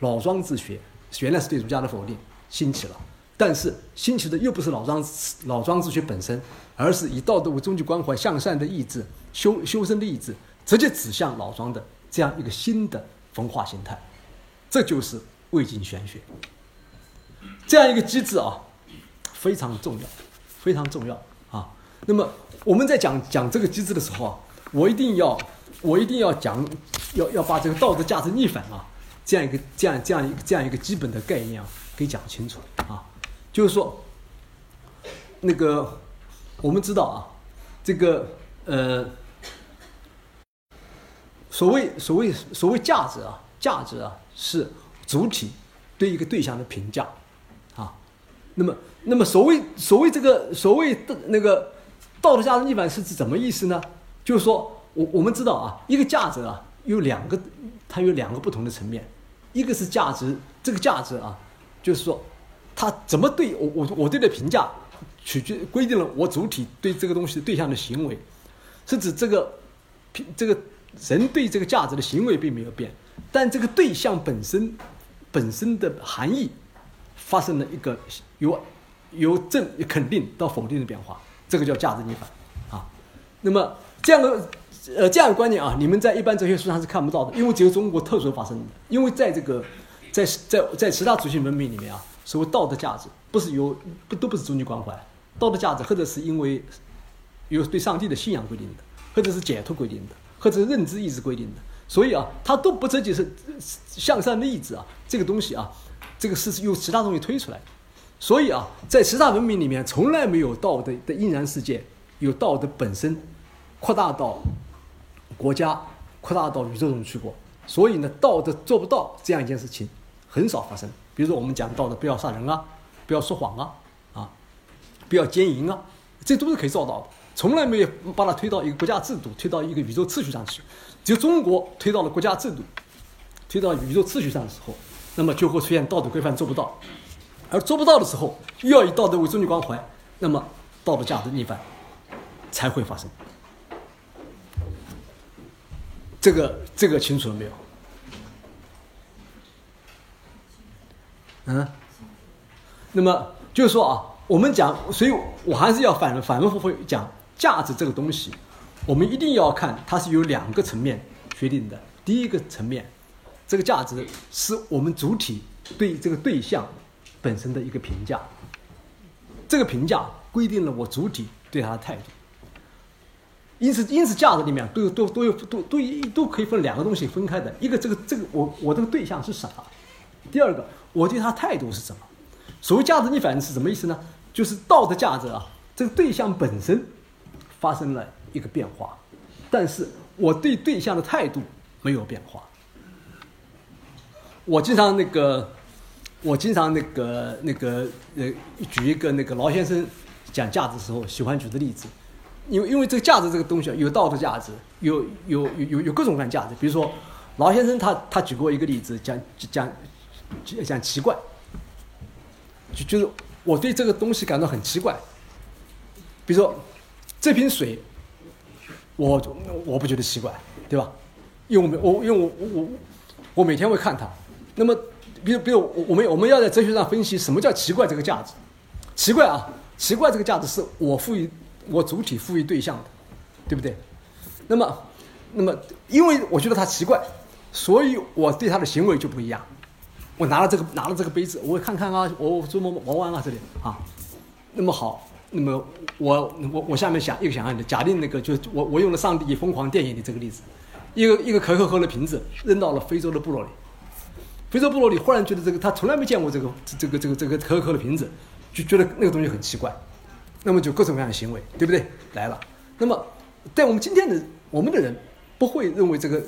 老庄治学原来是对儒家的否定兴起了，但是兴起的又不是老庄老庄治学本身，而是以道德为终极关怀、向善的意志、修修身的意志，直接指向老庄的这样一个新的文化形态，这就是魏晋玄学这样一个机制啊。非常重要，非常重要啊！那么我们在讲讲这个机制的时候啊，我一定要，我一定要讲，要要把这个道德价值逆反啊，这样一个这样这样一个这样一个基本的概念啊，给讲清楚啊。就是说，那个我们知道啊，这个呃，所谓所谓所谓价值啊，价值啊是主体对一个对象的评价啊，那么。那么所谓所谓这个所谓的那个道德价值逆反是指什么意思呢？就是说我我们知道啊，一个价值啊有两个，它有两个不同的层面，一个是价值，这个价值啊，就是说它怎么对我我我对的评价，取决规定了我主体对这个东西对象的行为，是指这个这个人对这个价值的行为并没有变，但这个对象本身本身的含义发生了一个由。由正肯定到否定的变化，这个叫价值逆反啊。那么这样的呃，这样的观念啊，你们在一般哲学书上是看不到的，因为只有中国特殊发生的。因为在这个，在在在其他族群文明里面啊，所谓道德价值不是由不都不是终极关怀，道德价值或者是因为有对上帝的信仰规定的，或者是解脱规定的，或者是认知意志规定的，所以啊，它都不仅仅是向善的意志啊，这个东西啊，这个是由其他东西推出来的。所以啊，在其他文明里面，从来没有道德的应然世界有道德本身扩大到国家、扩大到宇宙中去过。所以呢，道德做不到这样一件事情很少发生。比如说，我们讲道德不要杀人啊，不要说谎啊，啊，不要奸淫啊，这都是可以做到的。从来没有把它推到一个国家制度、推到一个宇宙秩序上去。只有中国推到了国家制度、推到宇宙秩序上的时候，那么就会出现道德规范做不到。而做不到的时候，又要以道德为终极关怀，那么道德价值逆反才会发生。这个这个清楚了没有？嗯，那么就是说啊，我们讲，所以我还是要反反复复讲价值这个东西，我们一定要看它是由两个层面决定的。第一个层面，这个价值是我们主体对这个对象。本身的一个评价，这个评价规定了我主体对他的态度。因此，因此价值里面都有都都有都都都可以分两个东西分开的。一个，这个这个我我这个对象是什么？第二个，我对他态度是什么？所谓价值逆反是什么意思呢？就是道德价值啊，这个对象本身发生了一个变化，但是我对对象的态度没有变化。我经常那个。我经常那个那个呃，举一个那个劳先生讲价值的时候喜欢举的例子，因为因为这个价值这个东西有道德价值，有有有有有各种各样价值。比如说老先生他他举过一个例子，讲讲讲奇怪，就就是我对这个东西感到很奇怪。比如说这瓶水，我我不觉得奇怪，对吧？因为我因为我我我每天会看它，那么。比如，比如，我我们我们要在哲学上分析什么叫奇怪这个价值。奇怪啊，奇怪这个价值是我赋予我主体赋予对象的，对不对？那么，那么，因为我觉得他奇怪，所以我对他的行为就不一样。我拿了这个拿了这个杯子，我看看啊，我琢磨玩玩啊，这里啊。那么好，那么我我我下面想一个想象的，假定那个就我我用了上帝疯狂电影的这个例子，一个一个可口可乐瓶子扔到了非洲的部落里。非洲部落里忽然觉得这个他从来没见过这个这个这个这个可口可乐瓶子，就觉得那个东西很奇怪，那么就各种各样的行为，对不对？来了。那么在我们今天的我们的人不会认为这个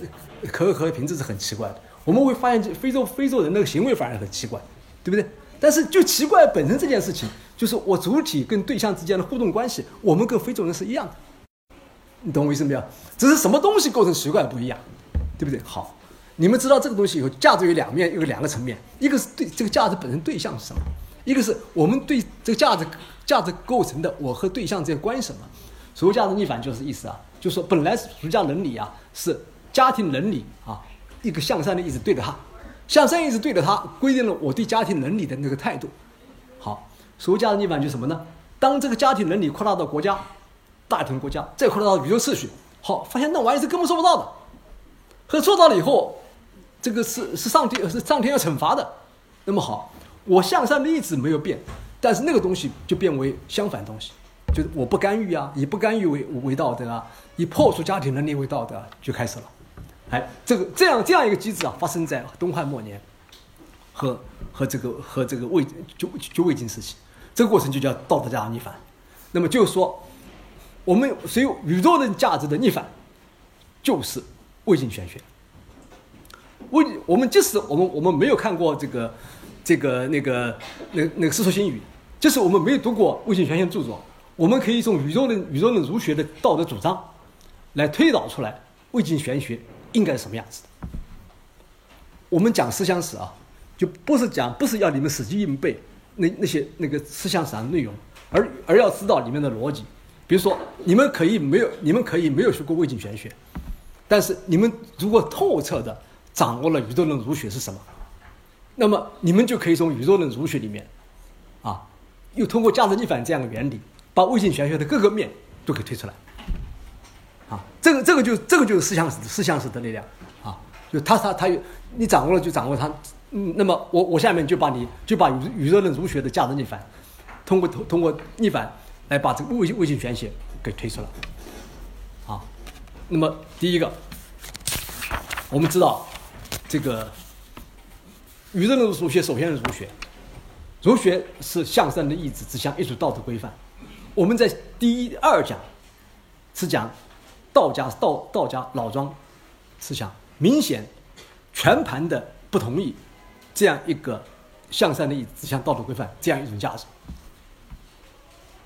可口可乐瓶子是很奇怪的，我们会发现非洲非洲人那个行为反而很奇怪，对不对？但是就奇怪本身这件事情，就是我主体跟对象之间的互动关系，我们跟非洲人是一样的，你懂我意思没有？只是什么东西构成奇怪不一样，对不对？好。你们知道这个东西有价值有两面，有两个层面，一个是对这个价值本身对象是什么，一个是我们对这个价值价值构成的我和对象之间关什么。所谓价值逆反就是意思啊，就说本来儒家伦理啊是家庭伦理啊，一个向善的意思对着他，向善意思对着他，规定了我对家庭伦理的那个态度。好，所谓价值逆反就是什么呢？当这个家庭伦理扩大到国家、大庭国家，再扩大到宇宙秩序，好，发现那玩意是根本做不到的，可做到了以后。这个是是上天是上天要惩罚的，那么好，我向善的意志没有变，但是那个东西就变为相反东西，就是我不干预啊，以不干预为为道德啊，以破除家庭伦理为道德就开始了，哎，这个这样这样一个机制啊，发生在东汉末年，和和这个和这个魏就就魏晋时期，这个过程就叫道德价值逆反，那么就是说，我们所有宇宙的价值的逆反，就是魏晋玄学。魏我们即使我们我们没有看过这个，这个那个那那个《世说新语》，就是我们没有读过魏晋玄学著作，我们可以从宇宙论宇宙论儒学的道德主张，来推导出来魏晋玄学应该是什么样子的。我们讲思想史啊，就不是讲不是要你们死记硬背那那些那个思想史上的内容，而而要知道里面的逻辑。比如说，你们可以没有你们可以没有学过魏晋玄学，但是你们如果透彻的。掌握了宇宙论儒学是什么，那么你们就可以从宇宙论儒学里面，啊，又通过价值逆反这样的原理，把魏晋玄学的各个面都给推出来，啊，这个这个就这个就是思想史思想史的力量。啊，就他他他有你掌握了就掌握它，嗯，那么我我下面就把你就把宇宇宙论儒学的价值逆反，通过通通过逆反来把这个魏魏晋玄学给推出来，啊，那么第一个，我们知道这个宇宙论儒学首先是儒学，儒学是向善的意志，指向一种道德规范。我们在第一二讲是讲道家道道家老庄思想明显。全盘的不同意这样一个向善的意志指向道德规范这样一种价值。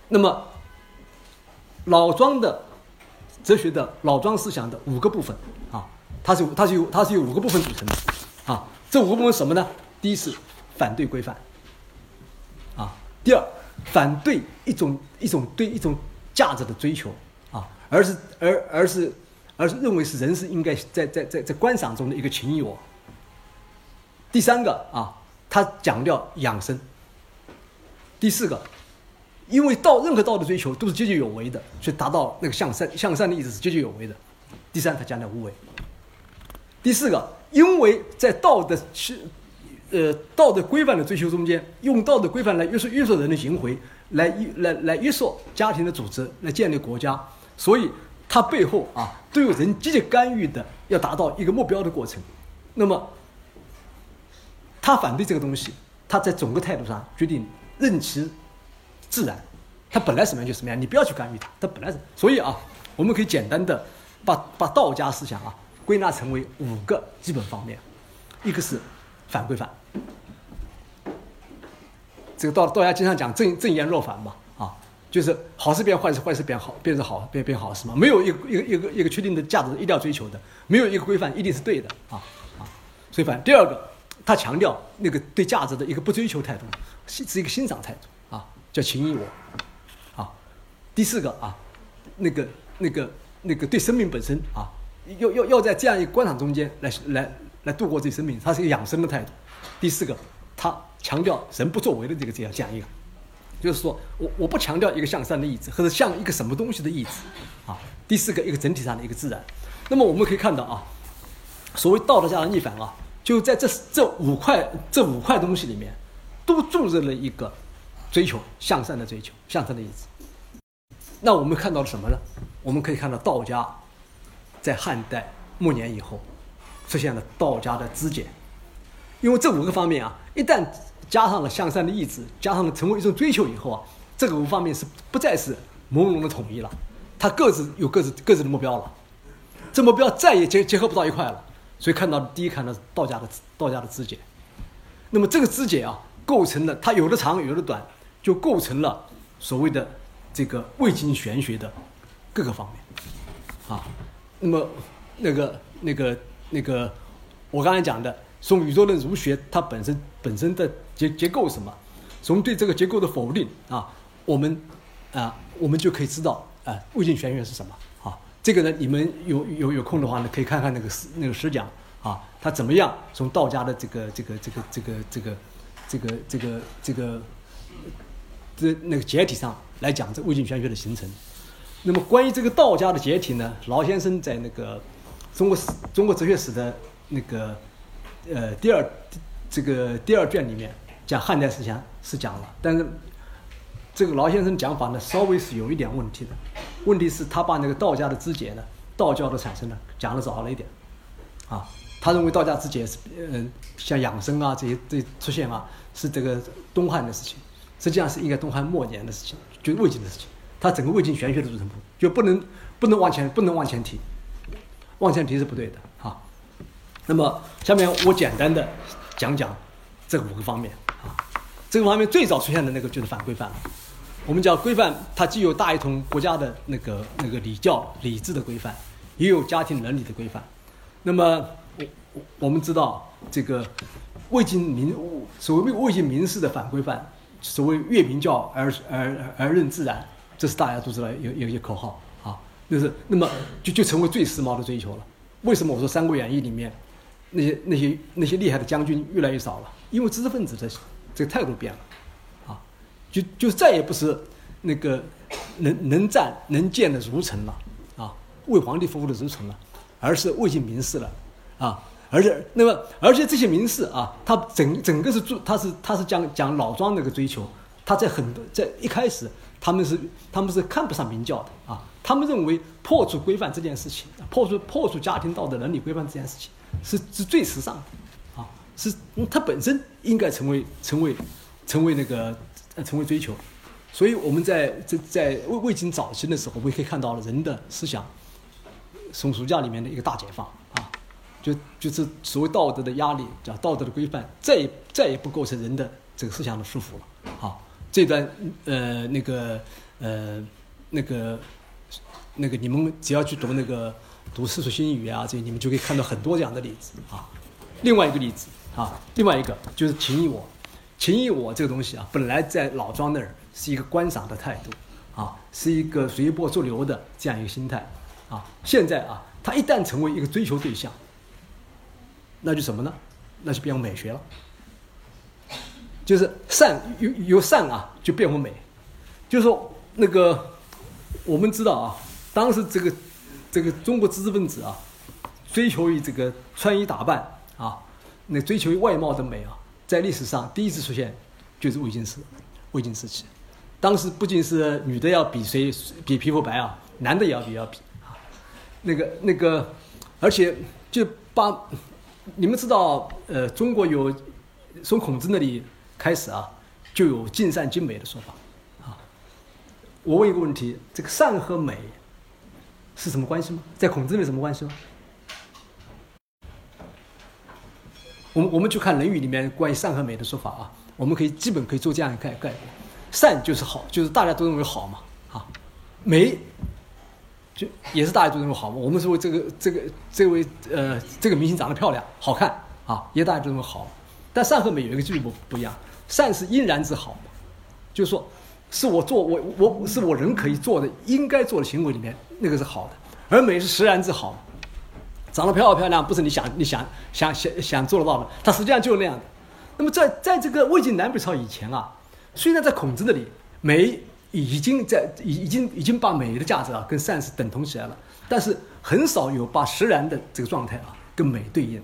那么老庄的哲学的老庄思想的五个部分啊，它是它是由它是由五个部分组成的啊。这五个部分什么呢？第一是反对规范，第二反对一种一种对一种价值的追求啊，而是而而是。而是认为是人是应该在在在在观赏中的一个情谊我。第三个啊，他强调养生。第四个，因为道任何道的追求都是积极有为的，所以达到那个向善向善的意思是积极有为的。第三，他强调无为。第四个，因为在道的是呃道德规范的追求中间，用道德规范来约束约束人的行为，来来来约束家庭的组织，来建立国家，所以。它背后啊，都有人积极干预的，要达到一个目标的过程。那么，他反对这个东西，他在总个态度上决定任其自然。他本来什么样就什么样，你不要去干预它。他本来是，所以啊，我们可以简单的把把道家思想啊归纳成为五个基本方面，一个是反规范。这个道道家经常讲正正言若反嘛。啊就是好事变坏事，坏事变好，变成好变变好事嘛？没有一个一个一个一个确定的价值一定要追求的，没有一个规范一定是对的啊啊！所以反第二个，他强调那个对价值的一个不追求态度，是是一个欣赏态度啊，叫情义我啊。第四个啊，那个那个那个对生命本身啊，要要要在这样一个观赏中间来来来度过这生命，它是一个养生的态度。第四个，他强调人不作为的这个这样这样一个。就是说我我不强调一个向善的意志，或者像一个什么东西的意志，啊，第四个一个整体上的一个自然。那么我们可以看到啊，所谓道德家的逆反啊，就在这这五块这五块东西里面，都注入了一个追求向善的追求，向善的意志。那我们看到了什么呢？我们可以看到道家在汉代末年以后出现了道家的肢解，因为这五个方面啊，一旦加上了向善的意志，加上了成为一种追求以后啊，这个五方面是不再是朦胧的统一了，它各自有各自各自的目标了，这目标再也结结合不到一块了，所以看到第一看到是道家的道家的肢解，那么这个肢解啊，构成了它有的长有的短，就构成了所谓的这个魏晋玄学的各个方面，啊，那么那个那个那个我刚才讲的。从宇宙论儒学它本身本身的结结构什么，从对这个结构的否定啊，我们啊我们就可以知道啊魏晋玄学是什么啊。这个呢，你们有有有空的话呢，可以看看那个那个诗讲啊，他怎么样从道家的这个这个这个这个这个这个这个这个这那个解体上来讲这魏晋玄学的形成。那么关于这个道家的解体呢，劳先生在那个中国史中国哲学史的那个。呃，第二这个第二卷里面讲汉代思想是讲了，但是这个劳先生讲法呢，稍微是有一点问题的。问题是，他把那个道家的肢解呢，道教的产生呢，讲的早了一点。啊，他认为道家肢解是，嗯，像养生啊这些这出现啊，是这个东汉的事情，实际上是应该东汉末年的事情，就魏晋的事情。他整个魏晋玄学的组成部分就不能不能往前不能往前提，往前提是不对的。那么，下面我简单的讲讲这五个方面啊。这个方面最早出现的那个就是反规范。我们讲规范，它既有大一统国家的那个那个礼教礼制的规范，也有家庭伦理的规范。那么，我我们知道这个魏晋民所谓魏晋民事的反规范，所谓越民教而而而任自然，这是大家都知道有有一些口号。就是那么就就成为最时髦的追求了。为什么我说《三国演义》里面？那些那些那些厉害的将军越来越少了，因为知识分子的这个态度变了，啊，就就再也不是那个能能战能建的儒臣了，啊，为皇帝服务的儒臣了，而是魏晋名士了，啊，而且那么而且这些名士啊，他整整个是做他是他是讲讲老庄那个追求，他在很多在一开始他们是他们是看不上明教的啊，他们认为破除规范这件事情，破除破除家庭道德伦理规范这件事情是是最时尚的，啊，是他本身应该成为成为成为那个呃成为追求。所以我们在在在魏魏晋早期的时候，我们可以看到了人的思想，从儒家里面的一个大解放啊，就就是所谓道德的压力，叫道德的规范，再也再也不构成人的这个思想的束缚了啊。这段呃那个呃那个那个你们只要去读那个读《世俗新语》啊，这你们就可以看到很多这样的例子啊。另外一个例子啊，另外一个就是情义我，情义我这个东西啊，本来在老庄那儿。是一个观赏的态度，啊，是一个随波逐流的这样一个心态，啊，现在啊，它一旦成为一个追求对象，那就什么呢？那就变为美学了，就是善由由善啊，就变为美，就是说那个我们知道啊，当时这个这个中国知识分子啊，追求于这个穿衣打扮啊，那追求于外貌的美啊，在历史上第一次出现就是魏晋时，魏晋时期。当时不仅是女的要比谁比皮肤白啊，男的也要比要比啊，那个那个，而且就把你们知道，呃，中国有从孔子那里开始啊，就有尽善尽美的说法啊。我问一个问题：这个善和美是什么关系吗？在孔子里什么关系吗？我们我们去看《论语》里面关于善和美的说法啊，我们可以基本可以做这样一个概概括。善就是好，就是大家都认为好嘛，啊，美就也是大家都认为好嘛。我们说这个这个这位呃这个明星长得漂亮好看啊，也大家都认为好。但善和美有一个基本不不一样，善是应然之好，就是说是我做我我是我人可以做的应该做的行为里面那个是好的，而美是实然之好，长得漂不漂亮不是你想你想想想想做得到的，它实际上就是那样的。那么在在这个魏晋南北朝以前啊。虽然在孔子那里，美已经在已已经已经把美的价值啊跟善是等同起来了，但是很少有把实然的这个状态啊跟美对应。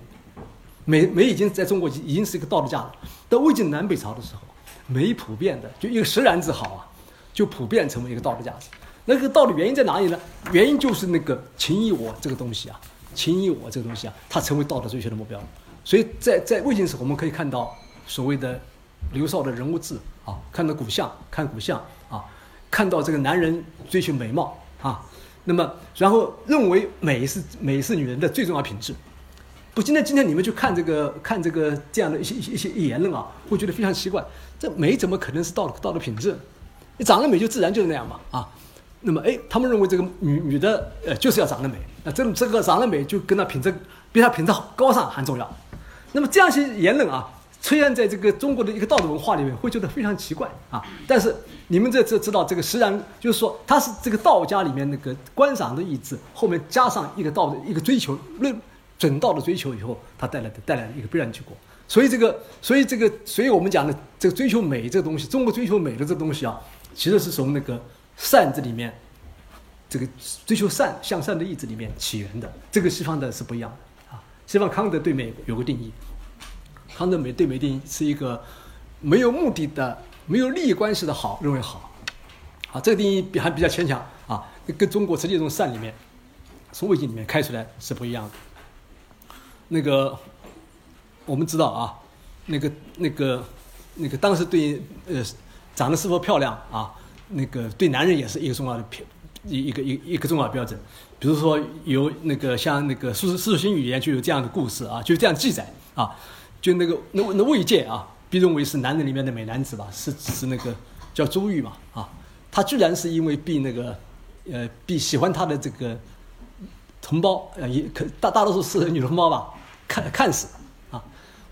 美美已经在中国已已经是一个道德价了。到魏晋南北朝的时候，美普遍的就一个实然之好啊，就普遍成为一个道德价值。那个道理原因在哪里呢？原因就是那个情义我这个东西啊，情义我这个东西啊，它成为道德追求的目标。所以在在魏晋时候，我们可以看到所谓的刘少的人物志。啊，看到骨相，看骨相啊，看到这个男人追求美貌啊，那么然后认为美是美是女人的最重要品质。不，今天今天你们去看这个看这个这样的一些一些一些言论啊，会觉得非常奇怪。这美怎么可能是道道德品质？你长得美就自然就是那样嘛啊。那么哎，他们认为这个女女的呃就是要长得美，那这这个长得美就跟她品质比她品质高尚还重要。那么这样一些言论啊。出现在这个中国的一个道德文化里面，会觉得非常奇怪啊！但是你们这这知道这个实然，就是说它是这个道家里面那个观赏的意志，后面加上一个道的一个追求论准道的追求以后，它带来的带来的一个必然结果。所以这个，所以这个，所以我们讲的这个追求美这个东西，中国追求美的这东西啊，其实是从那个善这里面，这个追求善向善的意志里面起源的。这个西方的是不一样的啊，西方康德对美有个定义。康德美对美定义是一个没有目的的、没有利益关系的好，认为好，啊，这个定义比还比较牵强啊，跟中国实际从善里面，从魏晋里面开出来是不一样的。那个我们知道啊，那个那个那个当时对呃长得是否漂亮啊，那个对男人也是一个重要的标一一个一一个重要标准。比如说有那个像那个《苏苏苏新语》言就有这样的故事啊，就这样记载啊。就那个那那魏界啊，被认为是男人里面的美男子吧，是是那个叫朱玉嘛啊，他居然是因为被那个呃被喜欢他的这个同胞呃也可大大多数是女同胞吧，看看死啊！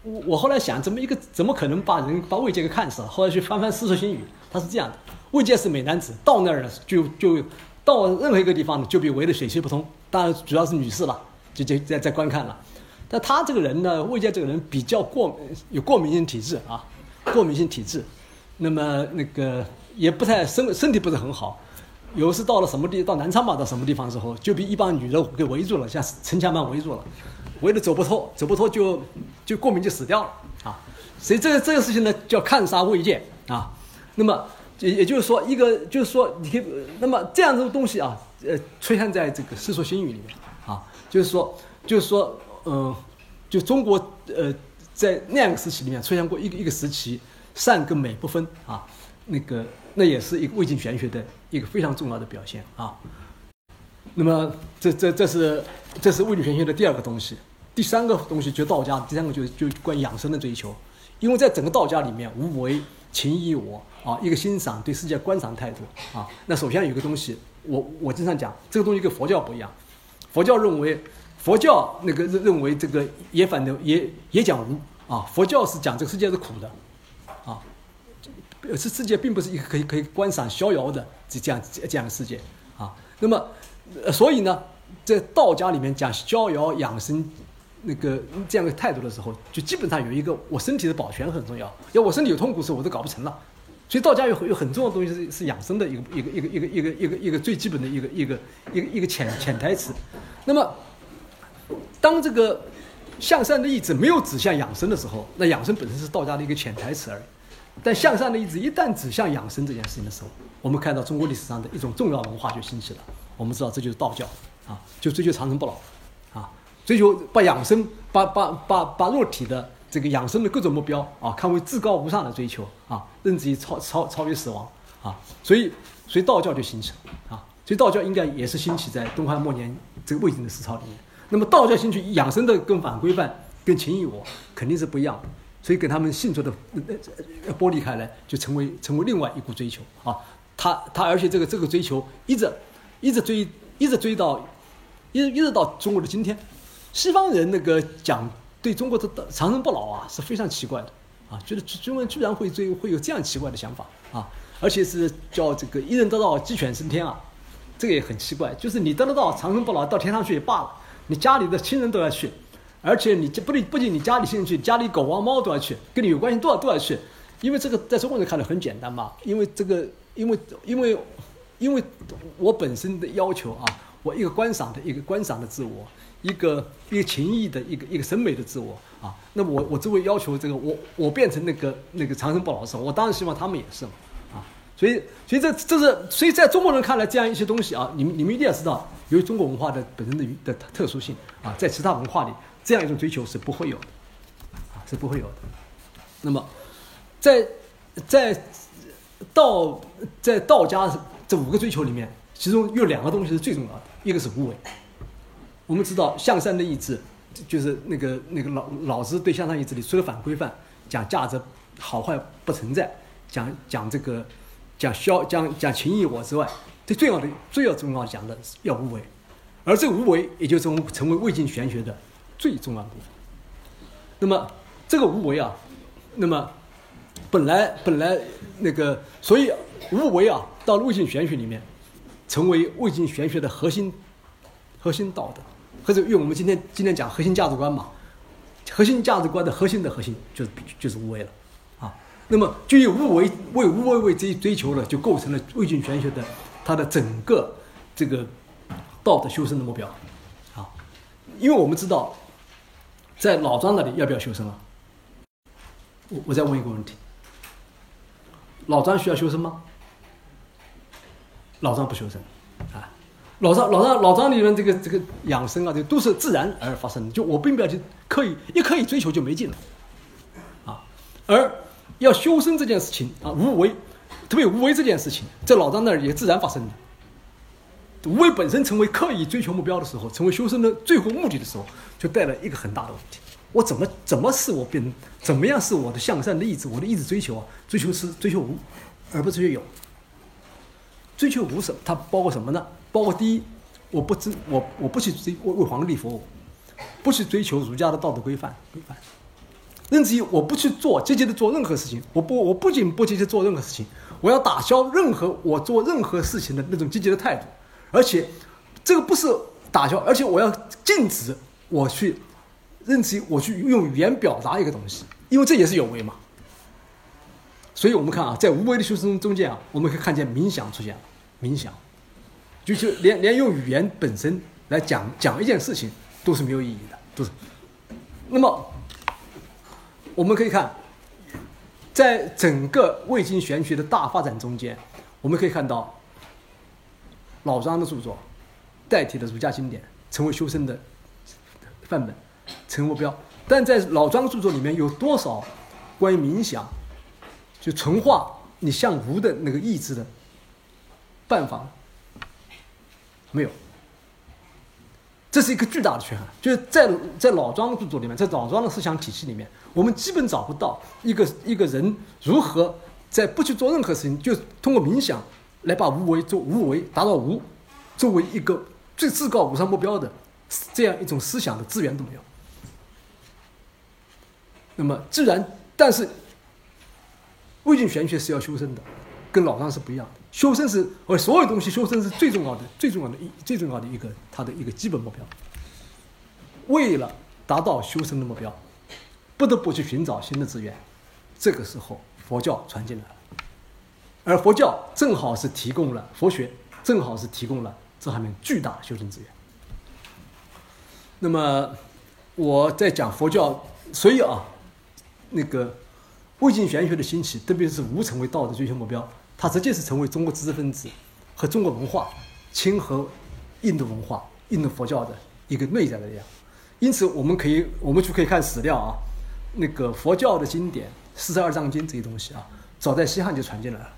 我我后来想，怎么一个怎么可能把人把魏界给看死了？后来去翻翻《世说新语》，他是这样的：魏界是美男子，到那儿呢就就到任何一个地方呢，就被围得水泄不通。当然主要是女士了，就就在在观看了。但他这个人呢，魏坚这个人比较过有过敏性体质啊，过敏性体质，那么那个也不太身身体不是很好，有一次到了什么地，到南昌吧，到什么地方的时候，就被一帮女的给围住了，像城墙般围住了，围得走不脱，走不脱就就过敏就死掉了啊。所以这个这个事情呢，叫看杀未见啊。那么也也就是说，一个就是说，你可以那么这样子的东西啊，呃，出现在这个《世说新语》里面啊，就是说，就是说，嗯，就中国呃，在那样一个时期里面出现过一个一个时期，善跟美不分啊，那个那也是一个魏晋玄学的一个非常重要的表现啊。那么这这这是这是魏晋玄学的第二个东西，第三个东西就道家，第三个就就关于养生的追求，因为在整个道家里面，无为、情义我啊，一个欣赏对世界观赏态度啊。那首先有个东西，我我经常讲，这个东西跟佛教不一样，佛教认为佛教那个认认为这个也反正也也讲无啊，佛教是讲这个世界是苦的啊，这世界并不是一个可以可以观赏逍遥的这这样这样的世界啊。那么，呃，所以呢，在道家里面讲逍遥养生那个这样的态度的时候，就基本上有一个我身体的保全很重要，要我身体有痛苦时候我都搞不成了。所以道家有有很重要的东西是是养生的一个一个一个一个一个一个一个最基本的一个一个一个一个潜潜台词。那么，当这个向善的意志没有指向养生的时候，那养生本身是道家的一个潜台词而已。但向善的意志一旦指向养生这件事情的时候，我们看到中国历史上的一种重要文化就兴起了。我们知道这就是道教啊，就追求长生不老，追求把养生、把把把把肉体的这个养生的各种目标啊，看为至高无上的追求啊，甚至于超超超越死亡啊。所以，所以道教就兴起啊。所以道教应该也是兴起在东汉末年这个魏晋的思潮里面。那么道教兴起养生的跟反规范、跟情义我肯定是不一样的。所以跟他们性质的呃剥离开来，就成为成为另外一股追求啊。他他而且这个这个追求一直一直追一直追到一直一直到中国的今天。西方人那个讲对中国的长生不老啊是非常奇怪的啊，觉得中国人居然会追会有这样奇怪的想法啊，而且是叫这个一人得道鸡犬升天啊，这个也很奇怪。就是你得得到长生不老到天上去也罢了，你家里的亲人都要去。而且你这不仅不仅你家里兴趣，家里狗啊猫都要去，跟你有关系都要都要去，因为这个在中国人看来很简单嘛，因为这个因为因为因为我本身的要求啊，我一个观赏的一个观赏的自我，一个一个情谊的一个一个审美的自我啊，那我我作为要求这个我我变成那个那个长生不老的时候，我当然希望他们也是嘛啊，所以所以这这是所以在中国人看来这样一些东西啊，你们你们一定要知道，由于中国文化的本身的的特殊性啊，在其他文化里。这样一种追求是不会有的，啊，是不会有的。那么，在在道在道家这五个追求里面，其中有两个东西是最重要的，一个是无为。我们知道向善的意志，就是那个那个老老子对向善意志里除了反规范，讲价值好坏不存在，讲讲这个讲消讲讲情义我之外，最重要的最要重要讲的是要无为，而这无为也就是我们成为魏晋玄学的。最重要的部分。那么这个无为啊，那么本来本来那个，所以无为啊，到了魏晋玄学里面，成为魏晋玄学的核心核心道德，或者用我们今天今天讲核心价值观嘛，核心价值观的核心的核心就是就是无为了啊。那么就以无为为无为为追追求了，就构成了魏晋玄学的它的整个这个道德修身的目标啊。因为我们知道。在老庄那里要不要修身啊？我我再问一个问题：老庄需要修身吗？老庄不修身，啊，老张老张老庄里面这个这个养生啊，这都是自然而发生的，就我并不要去刻意一刻意追求就没劲了，啊，而要修身这件事情啊，无为，特别无为这件事情，在老张那儿也自然发生的。无为本身成为刻意追求目标的时候，成为修身的最后目的的时候，就带来一个很大的问题：我怎么怎么是我变，怎么样是我的向善的意志？我的意志追求啊，追求是追求无，而不是追求有。追求无什，它包括什么呢？包括第一，我不追我我不去追为为皇帝服务，不去追求儒家的道德规范规范，甚至于我不去做积极的做任何事情。我不我不仅不积极做任何事情，我要打消任何我做任何事情的那种积极的态度。而且，这个不是打消，而且我要禁止我去，任其我去用语言表达一个东西，因为这也是有为嘛。所以我们看啊，在无为的修身中间啊，我们可以看见冥想出现了，冥想，就就连连用语言本身来讲讲一件事情都是没有意义的，都是。那么我们可以看，在整个魏晋玄学的大发展中间，我们可以看到老庄的著作代替了儒家经典，成为修身的范本，成为目标。但在老庄著作里面有多少关于冥想，就纯化你向无的那个意志的办法？没有，这是一个巨大的缺憾。就是在在老庄著作里面，在老庄的思想体系里面，我们基本找不到一个一个人如何在不去做任何事情，就通过冥想来把无为做无为，达到无，作为一个最至高无上目标的这样一种思想的资源都没有。那么，自然，但是魏晋玄学是要修身的，跟老庄是不一样的。修身是，呃所有东西修身是最重要的、最重要的一最重要的一个它的一个基本目标。为了达到修身的目标，不得不去寻找新的资源。这个时候，佛教传进来了，而佛教正好是提供了佛学，正好是提供了这方面巨大修身资源。那么，我在讲佛教，所以啊，那个魏晋玄学的兴起，特别是无成为道的追求目标。它直接是成为中国知识分子和中国文化亲和印度文化、印度佛教的一个内在的力量。因此，我们可以，我们就可以看史料啊，那个佛教的经典《四十二章经》这些东西啊，早在西汉就传进来了。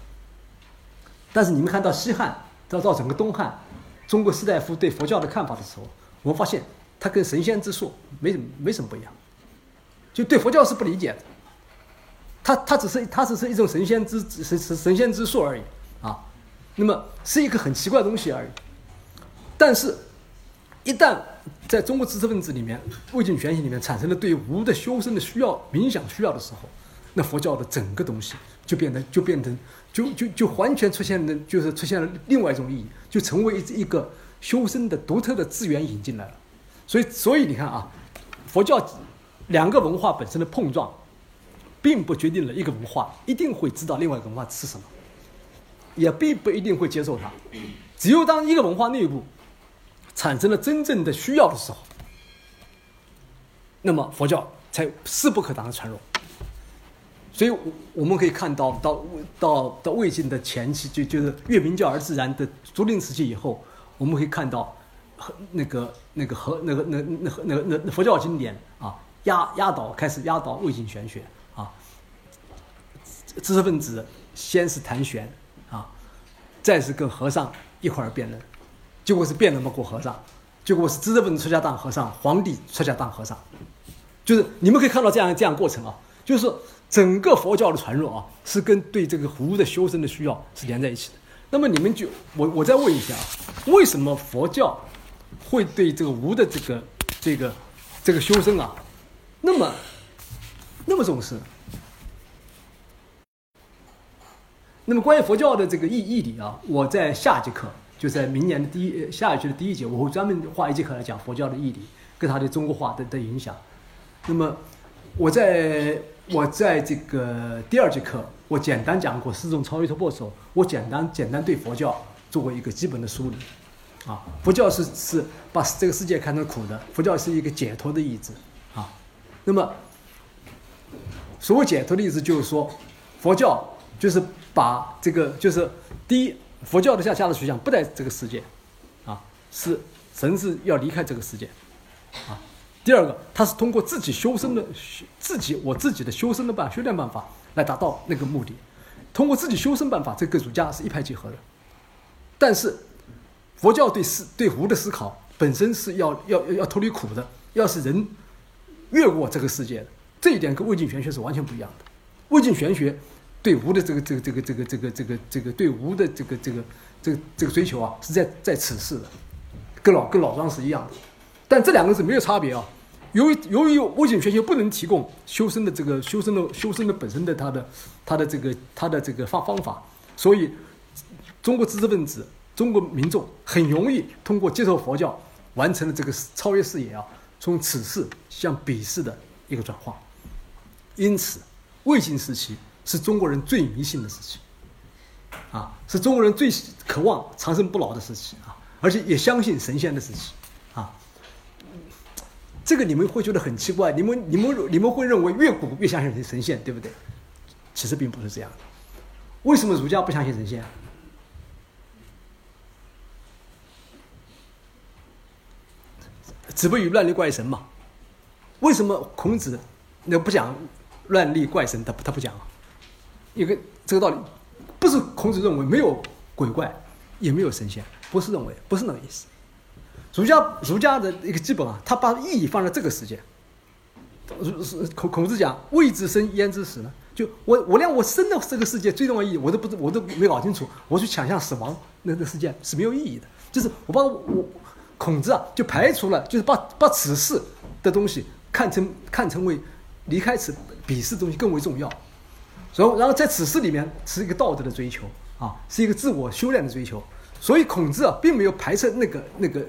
但是，你们看到西汉到到整个东汉，中国士大夫对佛教的看法的时候，我们发现它跟神仙之术没没什么不一样，就对佛教是不理解的。它它只是它只是一种神仙之神神神仙之术而已啊，那么是一个很奇怪的东西而已。但是，一旦在中国知识分子里面、魏晋玄学里面产生了对无的修身的需要、冥想需要的时候，那佛教的整个东西就变得就变成就就就完全出现了，就是出现了另外一种意义，就成为一个修身的独特的资源引进来了。所以，所以你看啊，佛教两个文化本身的碰撞。并不决定了一个文化一定会知道另外一个文化是什么，也并不一定会接受它。只有当一个文化内部产生了真正的需要的时候，那么佛教才势不可挡的传入。所以，我们可以看到，到到到魏晋的前期，就就是越明教而自然的竹林时期以后，我们可以看到和那个那个和那个那那那那那佛教经典啊压压倒开始压倒魏晋玄学。知识分子先是谈玄啊，再是跟和尚一块儿辩论，结果是辩论不过和尚，结果是知识分子出家当和尚，皇帝出家当和尚，就是你们可以看到这样这样过程啊，就是整个佛教的传入啊，是跟对这个无的修身的需要是连在一起的。那么你们就我我再问一下啊，为什么佛教会对这个无的这个这个这个修身啊，那么那么重视？那么关于佛教的这个义义理啊，我在下节课，就在明年的第一下一学的第一节，我会专门花一节课来讲佛教的义理跟它的中国化的的影响。那么我在我在这个第二节课，我简单讲过四种超越突破的时候，我简单简单对佛教做过一个基本的梳理。啊，佛教是是把这个世界看成苦的，佛教是一个解脱的意志。啊，那么所谓解脱的意思，就是说佛教。就是把这个，就是第一，佛教的下下的取向不在这个世界，啊，是神是要离开这个世界，啊，第二个，他是通过自己修身的自己我自己的修身的办修炼办法来达到那个目的，通过自己修身办法，这个儒家是一拍即合的，但是佛教对思对无的思考本身是要要要脱离苦的，要是人越过这个世界的，这一点跟魏晋玄学是完全不一样的，魏晋玄学。对无的这个这个这个这个这个这个这个对无的这个这个这个这个追求啊，是在在此世的，跟老跟老庄是一样的，但这两个是没有差别啊。由于由于魏晋玄学不能提供修身的这个修身的修身的本身的它的它的这个它的这个方方法，所以中国知识分子、中国民众很容易通过接受佛教完成了这个超越视野啊，从此世向彼世的一个转化。因此，魏晋时期。是中国人最迷信的事情，啊，是中国人最渴望长生不老的事情啊。而且也相信神仙的事情，啊，这个你们会觉得很奇怪，你们你们你们会认为越古越相信神仙，对不对？其实并不是这样的。为什么儒家不相信神仙？子不语乱立怪神嘛？为什么孔子那不讲乱立怪神？他他不讲啊，一个这个道理，不是孔子认为没有鬼怪，也没有神仙，不是认为，不是那个意思。儒家儒家的一个基本啊，他把意义放在这个世界。孔孔子讲“未知生，焉知死”呢？就我我连我生的这个世界最重要意义我都不我都没搞清楚，我去想象死亡那个世界是没有意义的。就是我把我。孔子啊，就排除了，就是把把此事的东西看成看成为离开此彼世东西更为重要，然后然后在此事里面是一个道德的追求啊，是一个自我修炼的追求，所以孔子啊，并没有排斥那个那个，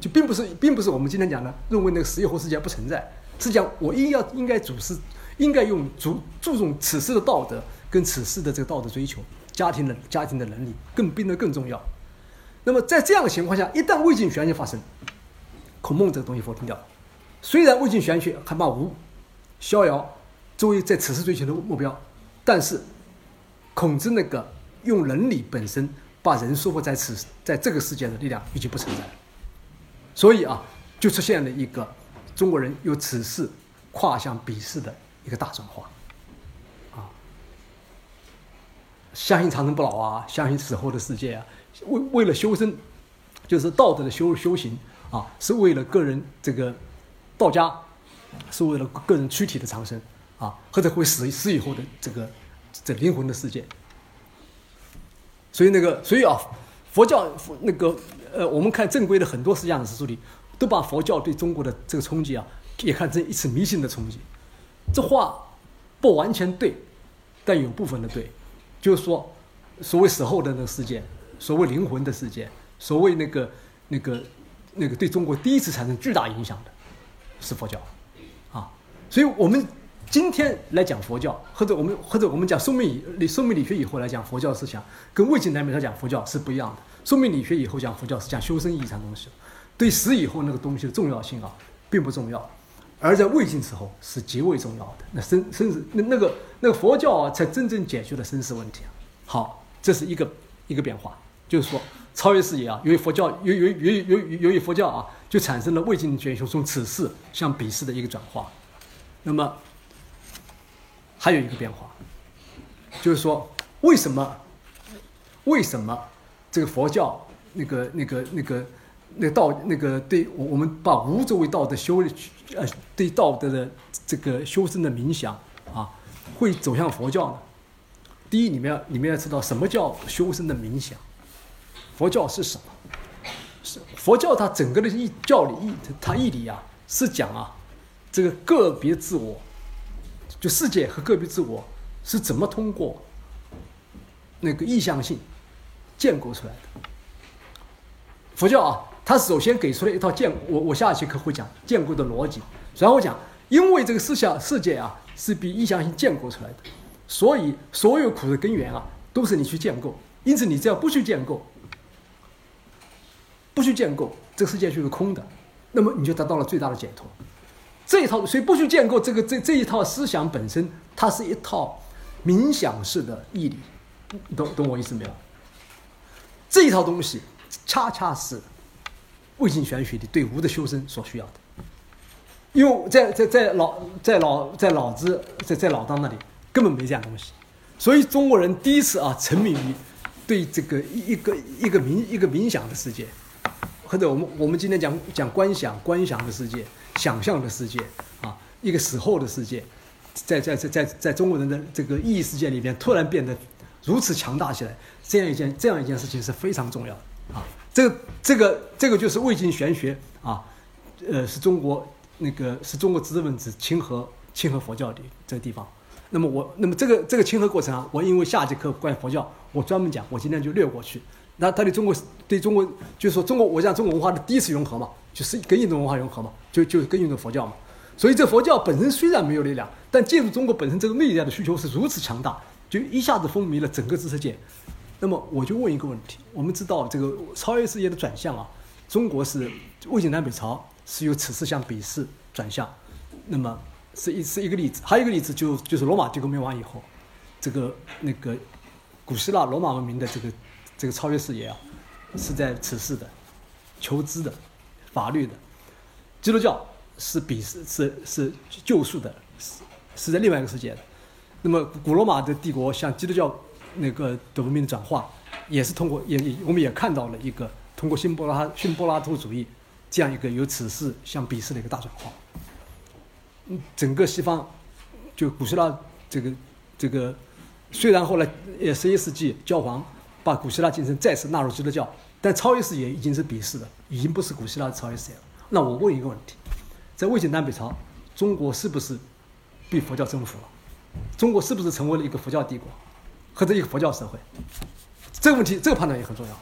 就并不是并不是我们今天讲的认为那个死以后世界不存在，是讲我应要应该主事，应该用注注重此事的道德跟此事的这个道德追求，家庭的家庭的能力更变得更重要。那么在这样的情况下，一旦魏晋玄学发生，孔孟这个东西否定掉。虽然魏晋玄学还把无、逍遥作为在此事追求的目标，但是孔子那个用伦理本身把人束缚在此在这个世界的力量已经不存在了。所以啊，就出现了一个中国人由此事跨向彼世的一个大转化。啊，相信长生不老啊，相信死后的世界啊。为为了修身，就是道德的修修行啊，是为了个人这个道家，是为了个人躯体的长生啊，或者会死死以后的这个这灵魂的世界。所以那个，所以啊，佛教那个呃，我们看正规的很多思想史书里，都把佛教对中国的这个冲击啊，也看成一次迷信的冲击。这话不完全对，但有部分的对，就是说，所谓死后的那个世界。所谓灵魂的世界，所谓那个、那个、那个对中国第一次产生巨大影响的，是佛教，啊，所以我们今天来讲佛教，或者我们或者我们讲生命理、生命理学以后来讲佛教思想，跟魏晋南北朝讲佛教是不一样的。生命理学以后讲佛教是讲修身意义上东西，对死以后那个东西的重要性啊，并不重要，而在魏晋时候是极为重要的。那生生死那那个那个佛教啊，才真正解决了生死问题啊。好，这是一个一个变化。就是说，超越视野啊，由于佛教，由由由由由由于佛教啊，就产生了魏晋玄学从此世向彼世的一个转化。那么，还有一个变化，就是说，为什么，为什么这个佛教那个那个那个那道那个对我们把无作为道德修呃对道德的这个修身的冥想啊，会走向佛教呢？第一，你们要你们要知道什么叫修身的冥想。佛教是什么？是佛教它整个的义教理义，它义理啊是讲啊，这个个别自我，就世界和个别自我是怎么通过那个意向性建构出来的。佛教啊，它首先给出了一套建，我我下一节课会讲建构的逻辑，然后讲，因为这个思想世界啊是比意向性建构出来的，所以所有苦的根源啊都是你去建构，因此你只要不去建构。不去建构，这个世界就是空的，那么你就得到了最大的解脱。这一套，所以不去建构这个这这一套思想本身，它是一套冥想式的义理，懂懂我意思没有？这一套东西，恰恰是魏晋玄学的对无的修身所需要的。因为在在在老在老在老子在在老当那里根本没这样东西，所以中国人第一次啊沉迷于对这个一个一个冥一个冥想的世界。或者我们我们今天讲讲观想观想的世界，想象的世界啊，一个死后的世界，在在在在在中国人的这个意义世界里边，突然变得如此强大起来，这样一件这样一件事情是非常重要的啊。这个这个这个就是魏晋玄学啊，呃，是中国那个是中国知识分子亲和亲和佛教的这个地方。那么我那么这个这个亲和过程啊，我因为下节课关于佛教，我专门讲，我今天就略过去。那他对中国，对中国，就是说中国，我讲中国文化的第一次融合嘛，就是跟印度文化融合嘛，就就跟印度佛教嘛。所以这佛教本身虽然没有力量，但借助中国本身这个内在的需求是如此强大，就一下子风靡了整个知识界，那么我就问一个问题：我们知道这个超越世界的转向啊，中国是魏晋南北朝是由此次向彼次转向，那么是一是一个例子，还有一个例子就就是罗马帝国灭亡以后，这个那个古希腊罗马文明的这个这个超越视野啊，是在此世的，求知的，法律的，基督教是鄙视是是救赎的，是是在另外一个世界的。那么古罗马的帝国向基督教那个的文明转化，也是通过也我们也看到了一个通过新柏拉新柏拉图主义这样一个由此事向彼视的一个大转化。嗯，整个西方就古希腊这个这个，虽然后来呃十一世纪教皇把古希腊精神再次纳入基督教，但超越视野已经是鄙视的，已经不是古希腊的超越视野了。那我问一个问题，在魏晋南北朝，中国是不是被佛教征服了？中国是不是成为了一个佛教帝国，或者一个佛教社会？这个问题，这个判断也很重要。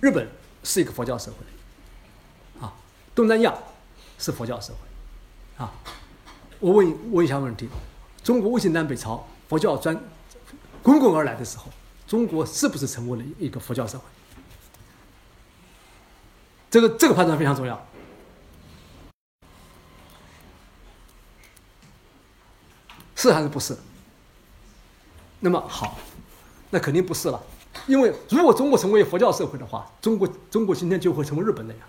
日本是一个佛教社会，啊，东南亚是佛教社会，啊，我问问一下问题：中国魏晋南北朝佛教专滚滚而来的时候，中国是不是成为了一个佛教社会？这个这个判断非常重要。是还是不是？那么好，那肯定不是了，因为如果中国成为佛教社会的话，中国中国今天就会成为日本那样，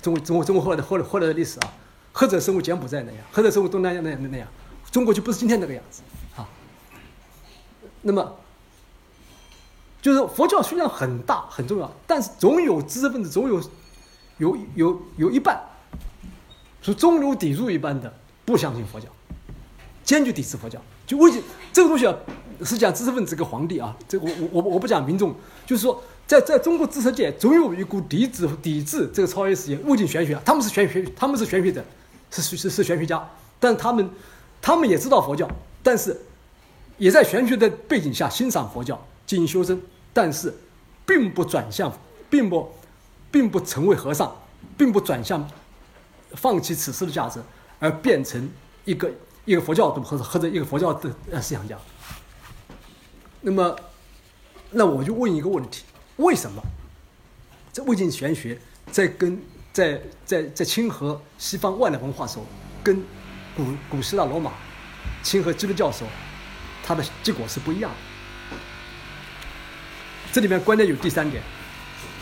中国中国中国后来的后来后来的历史啊，或者成为柬埔寨那样，或者成为东南亚那样那样，中国就不是今天这个样子啊。那么，就是佛教虽然很大很重要，但是总有知识分子，总有有有有一半，是中流砥柱一般的不相信佛教。坚决抵制佛教，就为这个东西啊，是讲知识分子跟皇帝啊，这我我我我不讲民众，就是说，在在中国知识界，总有一股抵制抵制这个超越时间、物境玄学，他们是玄学，他们是玄学者，是是是玄学家，但他们他们也知道佛教，但是也在玄学的背景下欣赏佛教进行修身，但是并不转向，并不并不成为和尚，并不转向放弃此世的价值，而变成一个。一个佛教徒或者或者一个佛教的思想家，那么，那我就问一个问题：为什么在魏晋玄学在跟在在在亲和西方外来文化时候，跟古古希腊罗马亲和基督教时候，它的结果是不一样的？这里面关键有第三点，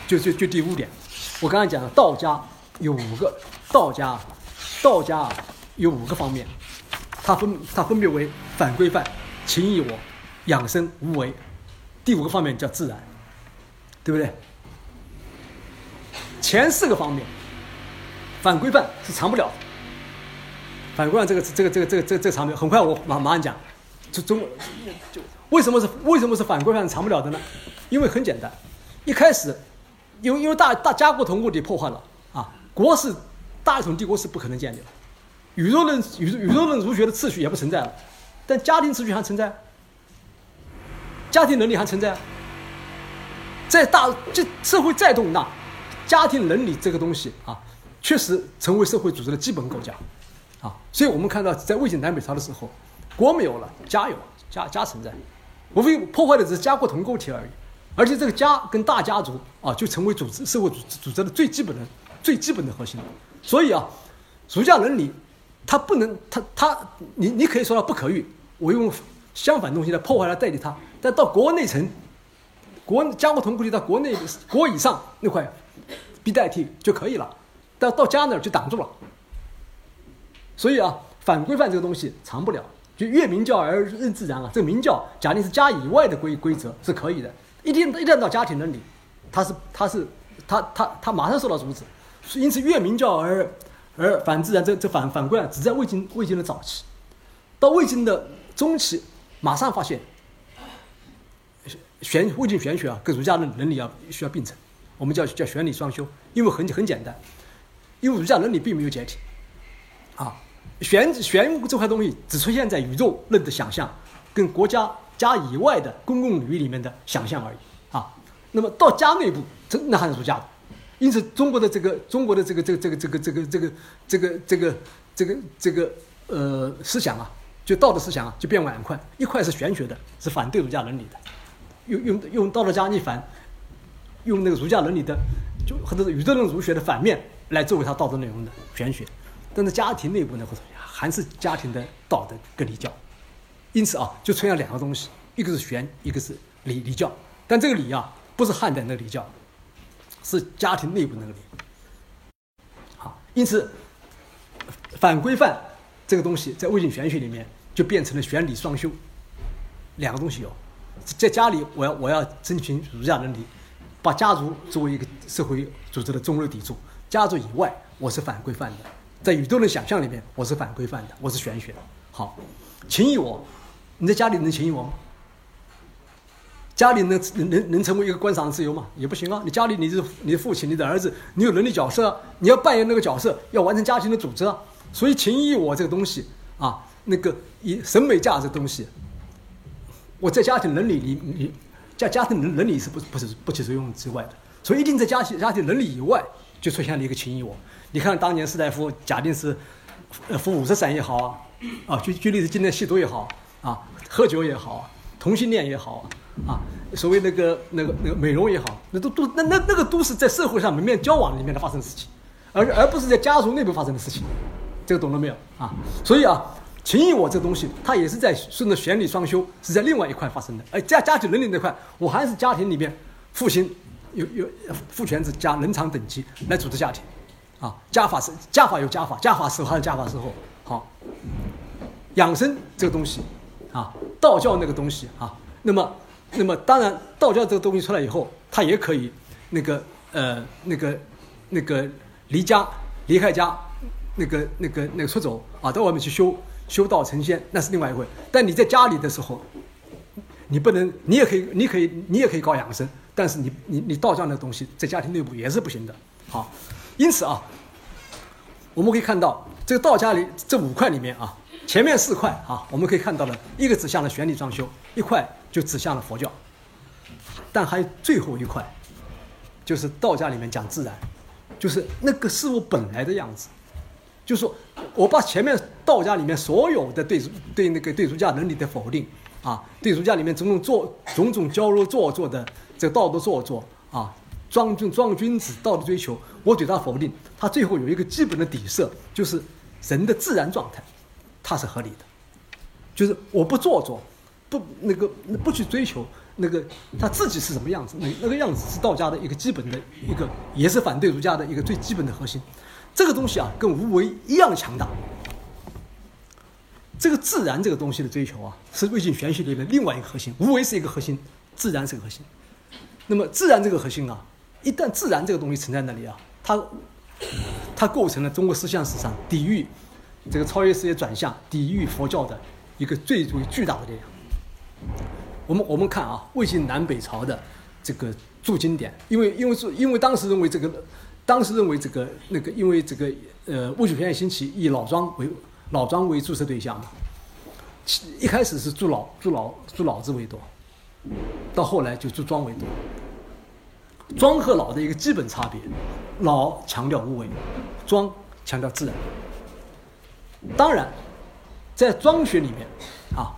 就就就第五点。我刚才讲了，道家有五个，道家道家有五个方面。它分它分别为反规范、情义我、养生、无为。第五个方面叫自然，对不对？前四个方面，反规范是藏不了的。反规范这个这个这个这个这个这个场面，很快我马马上讲。中中就为什么是为什么是反规范藏不了的呢？因为很简单，一开始，因为因为大大家国同目的破坏了啊，国是大一统帝国是不可能建立的。宇宙论宇宙宇宙论儒学的次序也不存在了，但家庭秩序还存在，家庭伦理还存在。在大这社会再动荡，家庭伦理这个东西啊，确实成为社会组织的基本构架，啊，所以我们看到在魏晋南北朝的时候，国没有了，家有，家家存在，无非破坏的只是家国同构体而已，而且这个家跟大家族啊，就成为组织社会组织组织的最基本的最基本的核心，所以啊，儒家伦理。他不能，他他，你你可以说他不可遇，我用相反东西来破坏来代替他。但到国内层，国家国同构体到国内国以上那块，必代替就可以了。但到家那儿就挡住了。所以啊，反规范这个东西藏不了。就越明教而任自然啊，这个明教假定是家以外的规规则是可以的。一定一旦到家庭伦理，他是他是他他他马上受到阻止。因此越明教而。而反自然，这这反反观只在魏晋魏晋的早期，到魏晋的中期，马上发现玄魏晋玄学啊，跟儒家的伦理啊需要并存，我们叫叫玄理双修，因为很很简单，因为儒家伦理并没有解体，啊，玄玄这块东西只出现在宇宙论的想象跟国家家以外的公共领域里面的想象而已啊，那么到家内部，这那还是儒家的。因此，中国的这个中国的这个这个这个这个这个这个这个这个这个这个呃思想啊，就道德思想啊，就变两块，一块是玄学的，是反对儒家伦理的，用用用道德家逆反，用那个儒家伦理的，就或者是宇宙论儒学的反面来作为他道德内容的玄学。但是家庭内部呢，还是家庭的道德跟礼教。因此啊，就出现两个东西，一个是玄，一个是礼礼教。但这个礼啊，不是汉代那个礼教，是家庭内部那个礼。好，因此反规范这个东西在魏晋玄学里面就变成了玄礼双修，两个东西有。在家里，我要我要遵循儒家伦理，把家族作为一个社会组织的中流砥柱；家族以外，我是反规范的。在宇宙的想象里面，我是反规范的，我是玄学。好，情义我，你在家里能情义我吗？家里能能能能成为一个观赏自由吗？也不行啊！你家里你是你的父亲，你的儿子，你有伦理角色，你要扮演那个角色，要完成家庭的组织啊。所以情义我这个东西啊，那个以审美价值东西，我在家庭伦理里，你家家庭伦伦理是不不是不起作用之外的，所以一定在家庭家庭伦理以外，就出现了一个情义我。你看，当年士大夫假定是，呃，服五十散也好，啊，举举例子，今天吸毒也好，啊，喝酒也好，同性恋也好，啊，所谓那个那个那个美容也好，那都都那那那个都是在社会上门面交往里面的发生的事情，而而不是在家族内部发生的事情，这个懂了没有啊？所以啊，情义我这东西，它也是在顺着玄理双修，是在另外一块发生的。而家家庭伦理那块，我还是家庭里面父亲有有父权制加人长等级来组织家庭。啊，家法是家法有家法，家法时候还有家法时候。好，养生这个东西，啊，道教那个东西啊，那么，那么当然，道教这个东西出来以后，它也可以那个呃那个那个离家离开家，那个那个那个出走啊，到外面去修修道成仙，那是另外一回。但你在家里的时候，你不能，你也可以，你可以，你也可以搞养生，但是你你你道教那东西在家庭内部也是不行的。好。因此啊，我们可以看到这个道家里这五块里面啊，前面四块啊，我们可以看到了一个指向了玄理装修，一块就指向了佛教，但还有最后一块，就是道家里面讲自然，就是那个事物本来的样子，就是说我把前面道家里面所有的对对那个对儒家伦理的否定啊，对儒家里面种种做种种娇柔做作的这个道德做作啊。庄君庄君子道德追求，我对他否定，他最后有一个基本的底色，就是人的自然状态，它是合理的，就是我不做作，不那个不去追求那个他自己是什么样子，那那个样子是道家的一个基本的一个，也是反对儒家的一个最基本的核心。这个东西啊，跟无为一样强大。这个自然这个东西的追求啊，是魏晋玄学里的另外一个核心。无为是一个核心，自然是个核心。那么自然这个核心啊。一旦自然这个东西存在那里啊，它，它构成了中国思想史上抵御这个超越世界转向、抵御佛教的一个最最巨大的力量。我们我们看啊，魏晋南北朝的这个注经典，因为因为是因为当时认为这个，当时认为这个那个，因为这个呃戊戌变兴起，以老庄为老庄为注释对象嘛，一开始是注老注老注老子为多，到后来就注庄为多。庄和老的一个基本差别，老强调无为，庄强调自然。当然，在庄学里面，啊，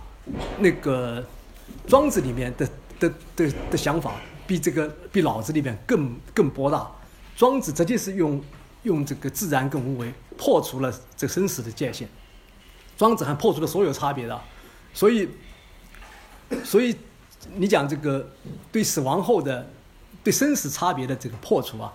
那个庄子里面的的的的想法比这个比老子里面更更博大。庄子直接是用用这个自然跟无为破除了这个生死的界限，庄子还破除了所有差别的，所以所以你讲这个对死亡后的。对生死差别的这个破除啊，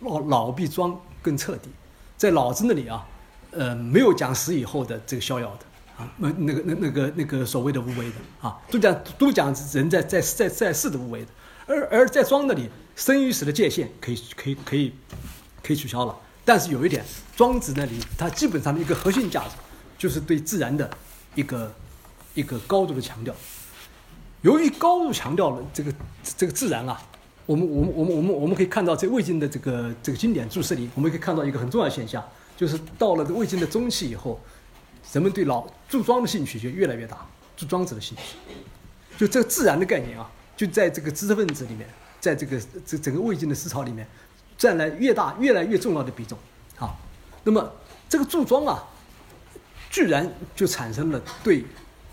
老老比庄更彻底，在老子那里啊，呃，没有讲死以后的这个逍遥的啊，那那个那那个那个所谓的无为的啊，都讲都讲人在在在在世的无为的，而而在庄那里，生与死的界限可以可以可以可以取消了。但是有一点，庄子那里它基本上的一个核心价值，就是对自然的一个一个高度的强调。由于高度强调了这个这个自然啊。我们我们我们我们我们可以看到，在魏晋的这个这个经典注释里，我们可以看到一个很重要的现象，就是到了魏晋的中期以后，人们对老注庄的兴趣就越来越大，注庄子的兴趣，就这个自然的概念啊，就在这个知识分子里面，在这个这整个魏晋的思潮里面，占来越大越来越重要的比重啊。那么这个注庄啊，居然就产生了对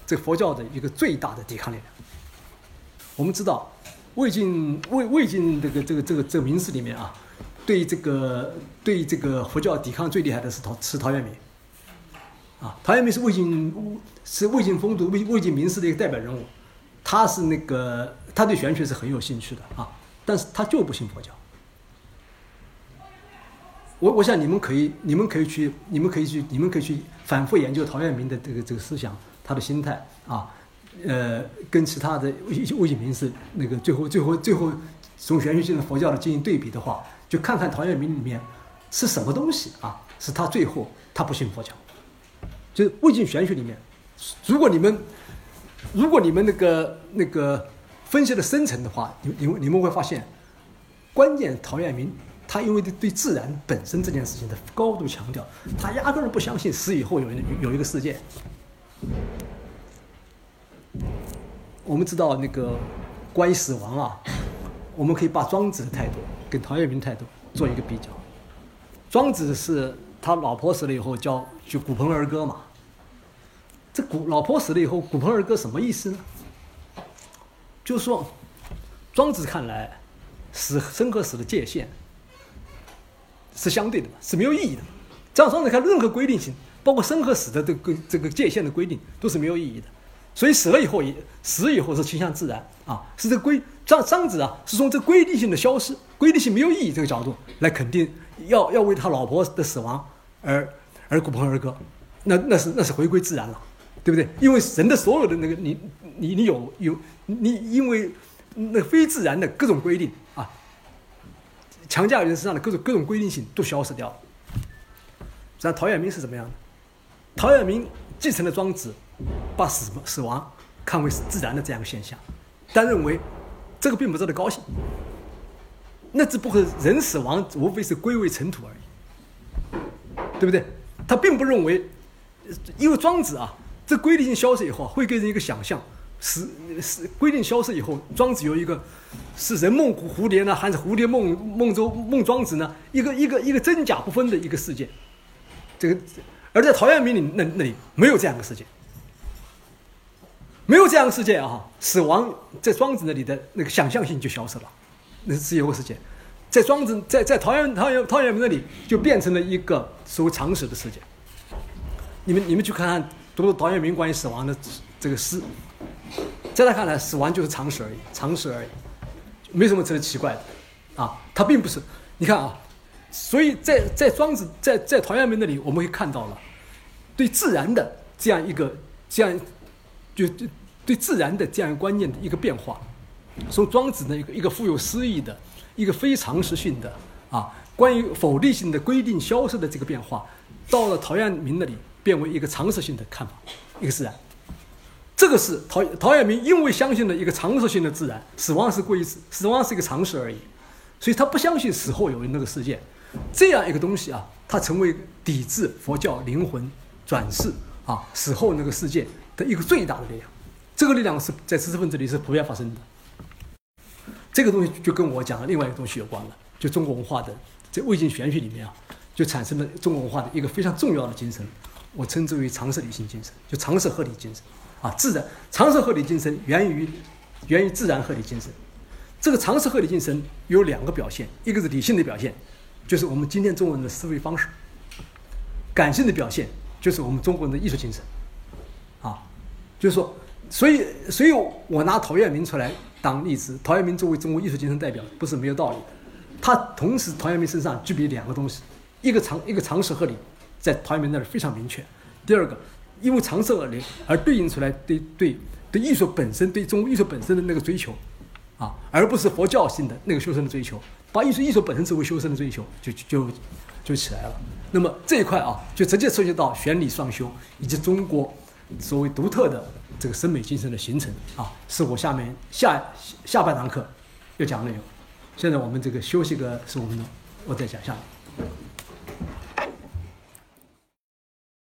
这个佛教的一个最大的抵抗力。我们知道魏晋魏魏晋这个这个这个这个名士里面啊，对这个对这个佛教抵抗最厉害的是陶是陶渊明。啊，陶渊明是魏晋是魏晋风度魏魏晋名士的一个代表人物，他是那个他对玄学是很有兴趣的啊，但是他就不信佛教。我我想你们可以你们可以去你们可以去你们可以去反复研究陶渊明的这个这个思想，他的心态啊，呃，跟其他的魏魏晋名士那个最后最后最后从玄学性的佛教的进行对比的话，就看看陶渊明里面是什么东西啊，是他最后他不信佛教。就是魏晋玄学里面，如果你们，如果你们那个那个分析的深层的话，你你们你们会发现，关键陶渊明他因为对对自然本身这件事情的高度强调，他压根儿不相信死以后有有一个世界。我们知道那个关于死亡啊，我们可以把庄子的态度跟陶渊明态度做一个比较。庄子是。他老婆死了以后，叫就骨盆儿歌嘛。这骨老婆死了以后，骨盆儿歌什么意思呢？就是说，庄子看来，死生和死的界限是相对的，是没有意义的。这样庄子看任何规定性，包括生和死的这个这个界限的规定，都是没有意义的。所以死了以后，也死以后是倾向自然啊，是这规张张子啊，是从这规律性的消失、规律性没有意义这个角度来肯定，要要为他老婆的死亡。而而骨盆儿歌，那那是那是回归自然了，对不对？因为人的所有的那个你你你有有你因为那非自然的各种规定啊，强加于人身上的各种各种规定性都消失掉了。像陶渊明是怎么样的？陶渊明继承了庄子，把死死亡看为是自然的这样一个现象，但认为这个并不值得高兴。那只不过人死亡无非是归为尘土而已。对不对？他并不认为，因为庄子啊，这规定性消失以后，会给人一个想象，是是规定消失以后，庄子有一个是人梦蝴蝶呢，还是蝴蝶梦梦中梦庄子呢？一个一个一个真假不分的一个世界。这个，而在陶渊明里那那里没有这样的世界，没有这样的世界啊！死亡在庄子那里的那个想象性就消失了，那是自由世界。在庄子，在在陶渊陶渊陶渊明那里，就变成了一个所谓常识的世界。你们你们去看看读陶渊明关于死亡的这个诗，在他看来，死亡就是常识而已，常识而已，没什么值得奇怪的，啊，他并不是。你看啊，所以在在庄子在在陶渊明那里，我们会看到了对自然的这样一个这样就就对自然的这样一个观念的一个变化，从庄子的一个一个富有诗意的。一个非常识性的啊，关于否定性的规定消失的这个变化，到了陶渊明那里变为一个常识性的看法，一个自然。这个是陶陶渊明因为相信了一个常识性的自然，死亡是归死，死亡是一个常识而已，所以他不相信死后有那个世界。这样一个东西啊，它成为抵制佛教灵魂转世啊死后那个世界的一个最大的力量。这个力量是在知识分子里是普遍发生的。这个东西就跟我讲的另外一个东西有关了，就中国文化的在魏晋玄学里面啊，就产生了中国文化的一个非常重要的精神，我称之为常识理性精神，就常识合理精神啊，自然常识合理精神源于源于自然合理精神。这个常识合理精神有两个表现，一个是理性的表现，就是我们今天中国人的思维方式；感性的表现就是我们中国人的艺术精神。啊，就是说，所以，所以我拿陶渊明出来。当例子，陶渊明作为中国艺术精神代表，不是没有道理的。他同时，陶渊明身上具备两个东西：一个常一个常识合理，在陶渊明那里非常明确；第二个，因为常识合理而对应出来对对对艺术本身、对中国艺术本身的那个追求，啊，而不是佛教性的那个修身的追求，把艺术艺术本身作为修身的追求，就就就起来了。那么这一块啊，就直接涉及到玄理双修以及中国所谓独特的。这个审美精神的形成啊，是我下面下下半堂课要讲的内容。现在我们这个休息个十五分钟，我再讲下来。